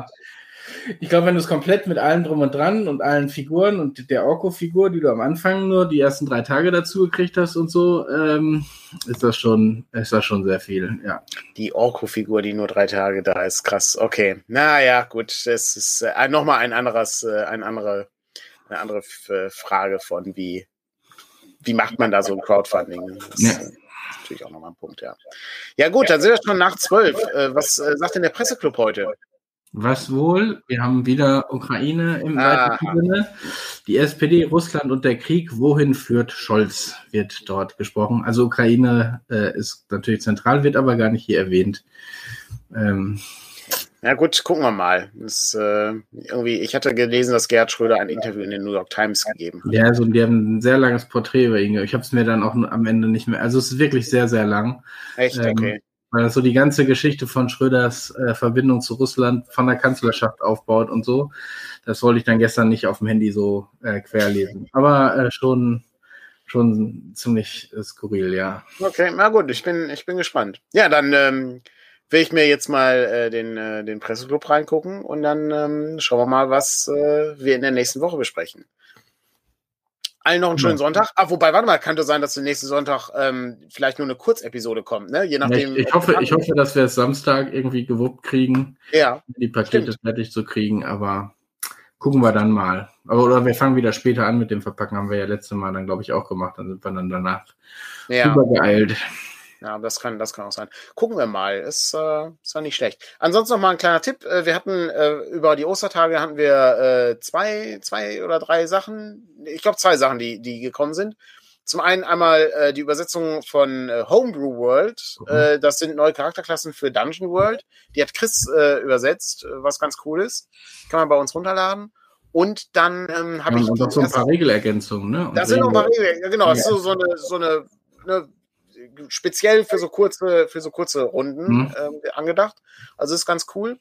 Ich glaube, wenn du es komplett mit allem drum und dran und allen Figuren und der Orko-Figur, die du am Anfang nur die ersten drei Tage dazu gekriegt hast und so, ähm, ist das schon, ist das schon sehr viel, ja. Die Orko-Figur, die nur drei Tage da ist, krass. Okay, naja, gut, das ist äh, nochmal ein anderes, äh, ein andere, eine andere Frage von wie, wie macht man da so ein Crowdfunding? Das, ja. ist natürlich auch nochmal ein Punkt, ja. Ja gut, dann sind wir schon nach zwölf. Äh, was äh, sagt denn der Presseclub heute? Was wohl? Wir haben wieder Ukraine im ah. Sinne. Die SPD, Russland und der Krieg. Wohin führt Scholz? Wird dort gesprochen. Also Ukraine äh, ist natürlich zentral, wird aber gar nicht hier erwähnt. Ähm, ja gut, gucken wir mal. Das, äh, irgendwie, ich hatte gelesen, dass Gerhard Schröder ein Interview in den New York Times gegeben hat. Ja, also die haben ein sehr langes Porträt über ihn. Ich habe es mir dann auch am Ende nicht mehr. Also es ist wirklich sehr, sehr lang. Echt? Ähm, okay weil das so die ganze Geschichte von Schröders äh, Verbindung zu Russland von der Kanzlerschaft aufbaut und so. Das wollte ich dann gestern nicht auf dem Handy so äh, querlesen. Aber äh, schon, schon ziemlich äh, skurril, ja. Okay, na gut, ich bin, ich bin gespannt. Ja, dann ähm, will ich mir jetzt mal äh, den, äh, den Presseclub reingucken und dann ähm, schauen wir mal, was wir in der nächsten Woche besprechen. Allen noch einen schönen ja. Sonntag. Ah, wobei, warte mal, könnte sein, dass der nächste Sonntag ähm, vielleicht nur eine Kurzepisode kommt, ne? Je nachdem. Ich, ich hoffe, ich hoffe, dass wir es Samstag irgendwie gewuppt kriegen, ja, die Pakete stimmt. fertig zu kriegen, aber gucken wir dann mal. Aber, oder wir fangen wieder später an mit dem Verpacken, haben wir ja letzte Mal dann, glaube ich, auch gemacht. Dann sind wir dann danach ja. übergeeilt. Ja, das kann, das kann auch sein. Gucken wir mal. Ist, äh, ist ja nicht schlecht. Ansonsten noch mal ein kleiner Tipp. Äh, wir hatten äh, über die Ostertage hatten wir äh, zwei, zwei oder drei Sachen. Ich glaube zwei Sachen, die, die gekommen sind. Zum einen einmal äh, die Übersetzung von äh, Homebrew World. Mhm. Äh, das sind neue Charakterklassen für Dungeon World. Die hat Chris äh, übersetzt, äh, was ganz cool ist. Kann man bei uns runterladen. Und dann ähm, habe ja, ich. Und so ein paar Regelergänzungen, ne? da sind noch ein paar Regelergänzungen, genau. Das ist so, so eine, so eine, eine speziell für so kurze, für so kurze Runden mhm. ähm, angedacht. Also ist ganz cool.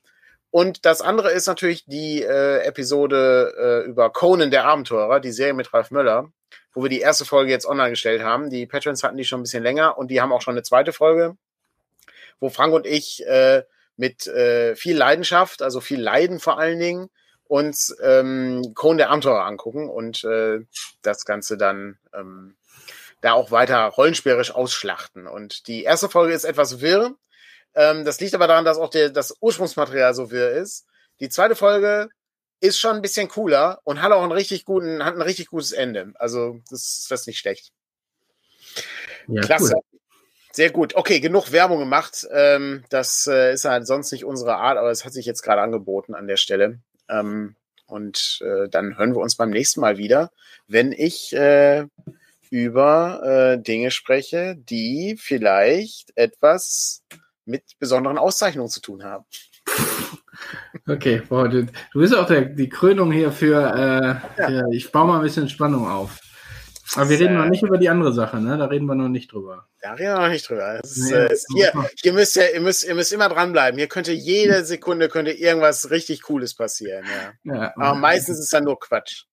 Und das andere ist natürlich die äh, Episode äh, über Conan der Abenteurer, die Serie mit Ralf Möller, wo wir die erste Folge jetzt online gestellt haben. Die Patrons hatten die schon ein bisschen länger und die haben auch schon eine zweite Folge, wo Frank und ich äh, mit äh, viel Leidenschaft, also viel Leiden vor allen Dingen, uns ähm, Conan der Abenteurer angucken und äh, das Ganze dann ähm, da auch weiter rollenspielerisch ausschlachten. Und die erste Folge ist etwas wirr. Ähm, das liegt aber daran, dass auch der, das Ursprungsmaterial so wirr ist. Die zweite Folge ist schon ein bisschen cooler und hat auch einen richtig guten, hat ein richtig gutes Ende. Also das, das ist nicht schlecht. Ja, Klasse. Cool. Sehr gut. Okay, genug Werbung gemacht. Ähm, das äh, ist halt sonst nicht unsere Art, aber es hat sich jetzt gerade angeboten an der Stelle. Ähm, und äh, dann hören wir uns beim nächsten Mal wieder, wenn ich äh, über äh, Dinge spreche, die vielleicht etwas mit besonderen Auszeichnungen zu tun haben. Okay, boah, du, du bist auch der, die Krönung hier für, äh, ja. für, ich baue mal ein bisschen Spannung auf. Aber wir reden noch nicht über die andere Sache, ne? Da reden wir noch nicht drüber. Da reden wir noch nicht drüber. Ist, nee, äh, hier, ihr müsst ja, ihr müsst, ihr müsst immer dranbleiben. Hier könnte jede Sekunde könnte irgendwas richtig Cooles passieren, ja. ja Aber meistens ist dann nur Quatsch.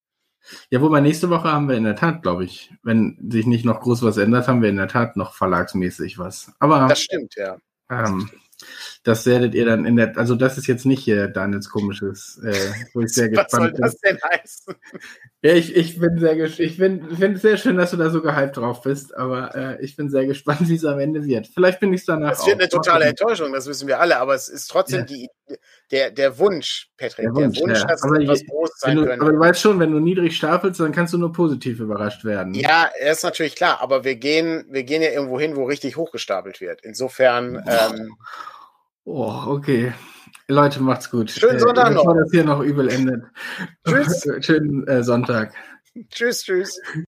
Ja, wobei nächste Woche haben wir in der Tat, glaube ich, wenn sich nicht noch groß was ändert, haben wir in der Tat noch verlagsmäßig was. Aber das stimmt, ja. Ähm, das werdet ihr dann in der, also das ist jetzt nicht hier Daniels komisches, äh, wo ich sehr gespannt bin. Was soll das denn heißen? Ja, ich, ich bin sehr ich bin, finde es sehr schön, dass du da so gehypt drauf bist, aber äh, ich bin sehr gespannt, wie es am Ende wird. Vielleicht bin ich es danach. Es wird eine totale Enttäuschung, das wissen wir alle, aber es ist trotzdem ja. die, der, der Wunsch, Patrick, der Wunsch, der Wunsch ja. dass aber etwas groß sein könnte. Aber du weißt schon, wenn du niedrig stapelst, dann kannst du nur positiv überrascht werden. Ja, ist natürlich klar, aber wir gehen, wir gehen ja irgendwo hin, wo richtig hochgestapelt wird. Insofern. Ähm, Oh, okay. Leute, macht's gut. Schönen Sonntag äh, noch. Bevor das hier noch übel endet. Tschüss. Schönen äh, Sonntag. Tschüss, tschüss.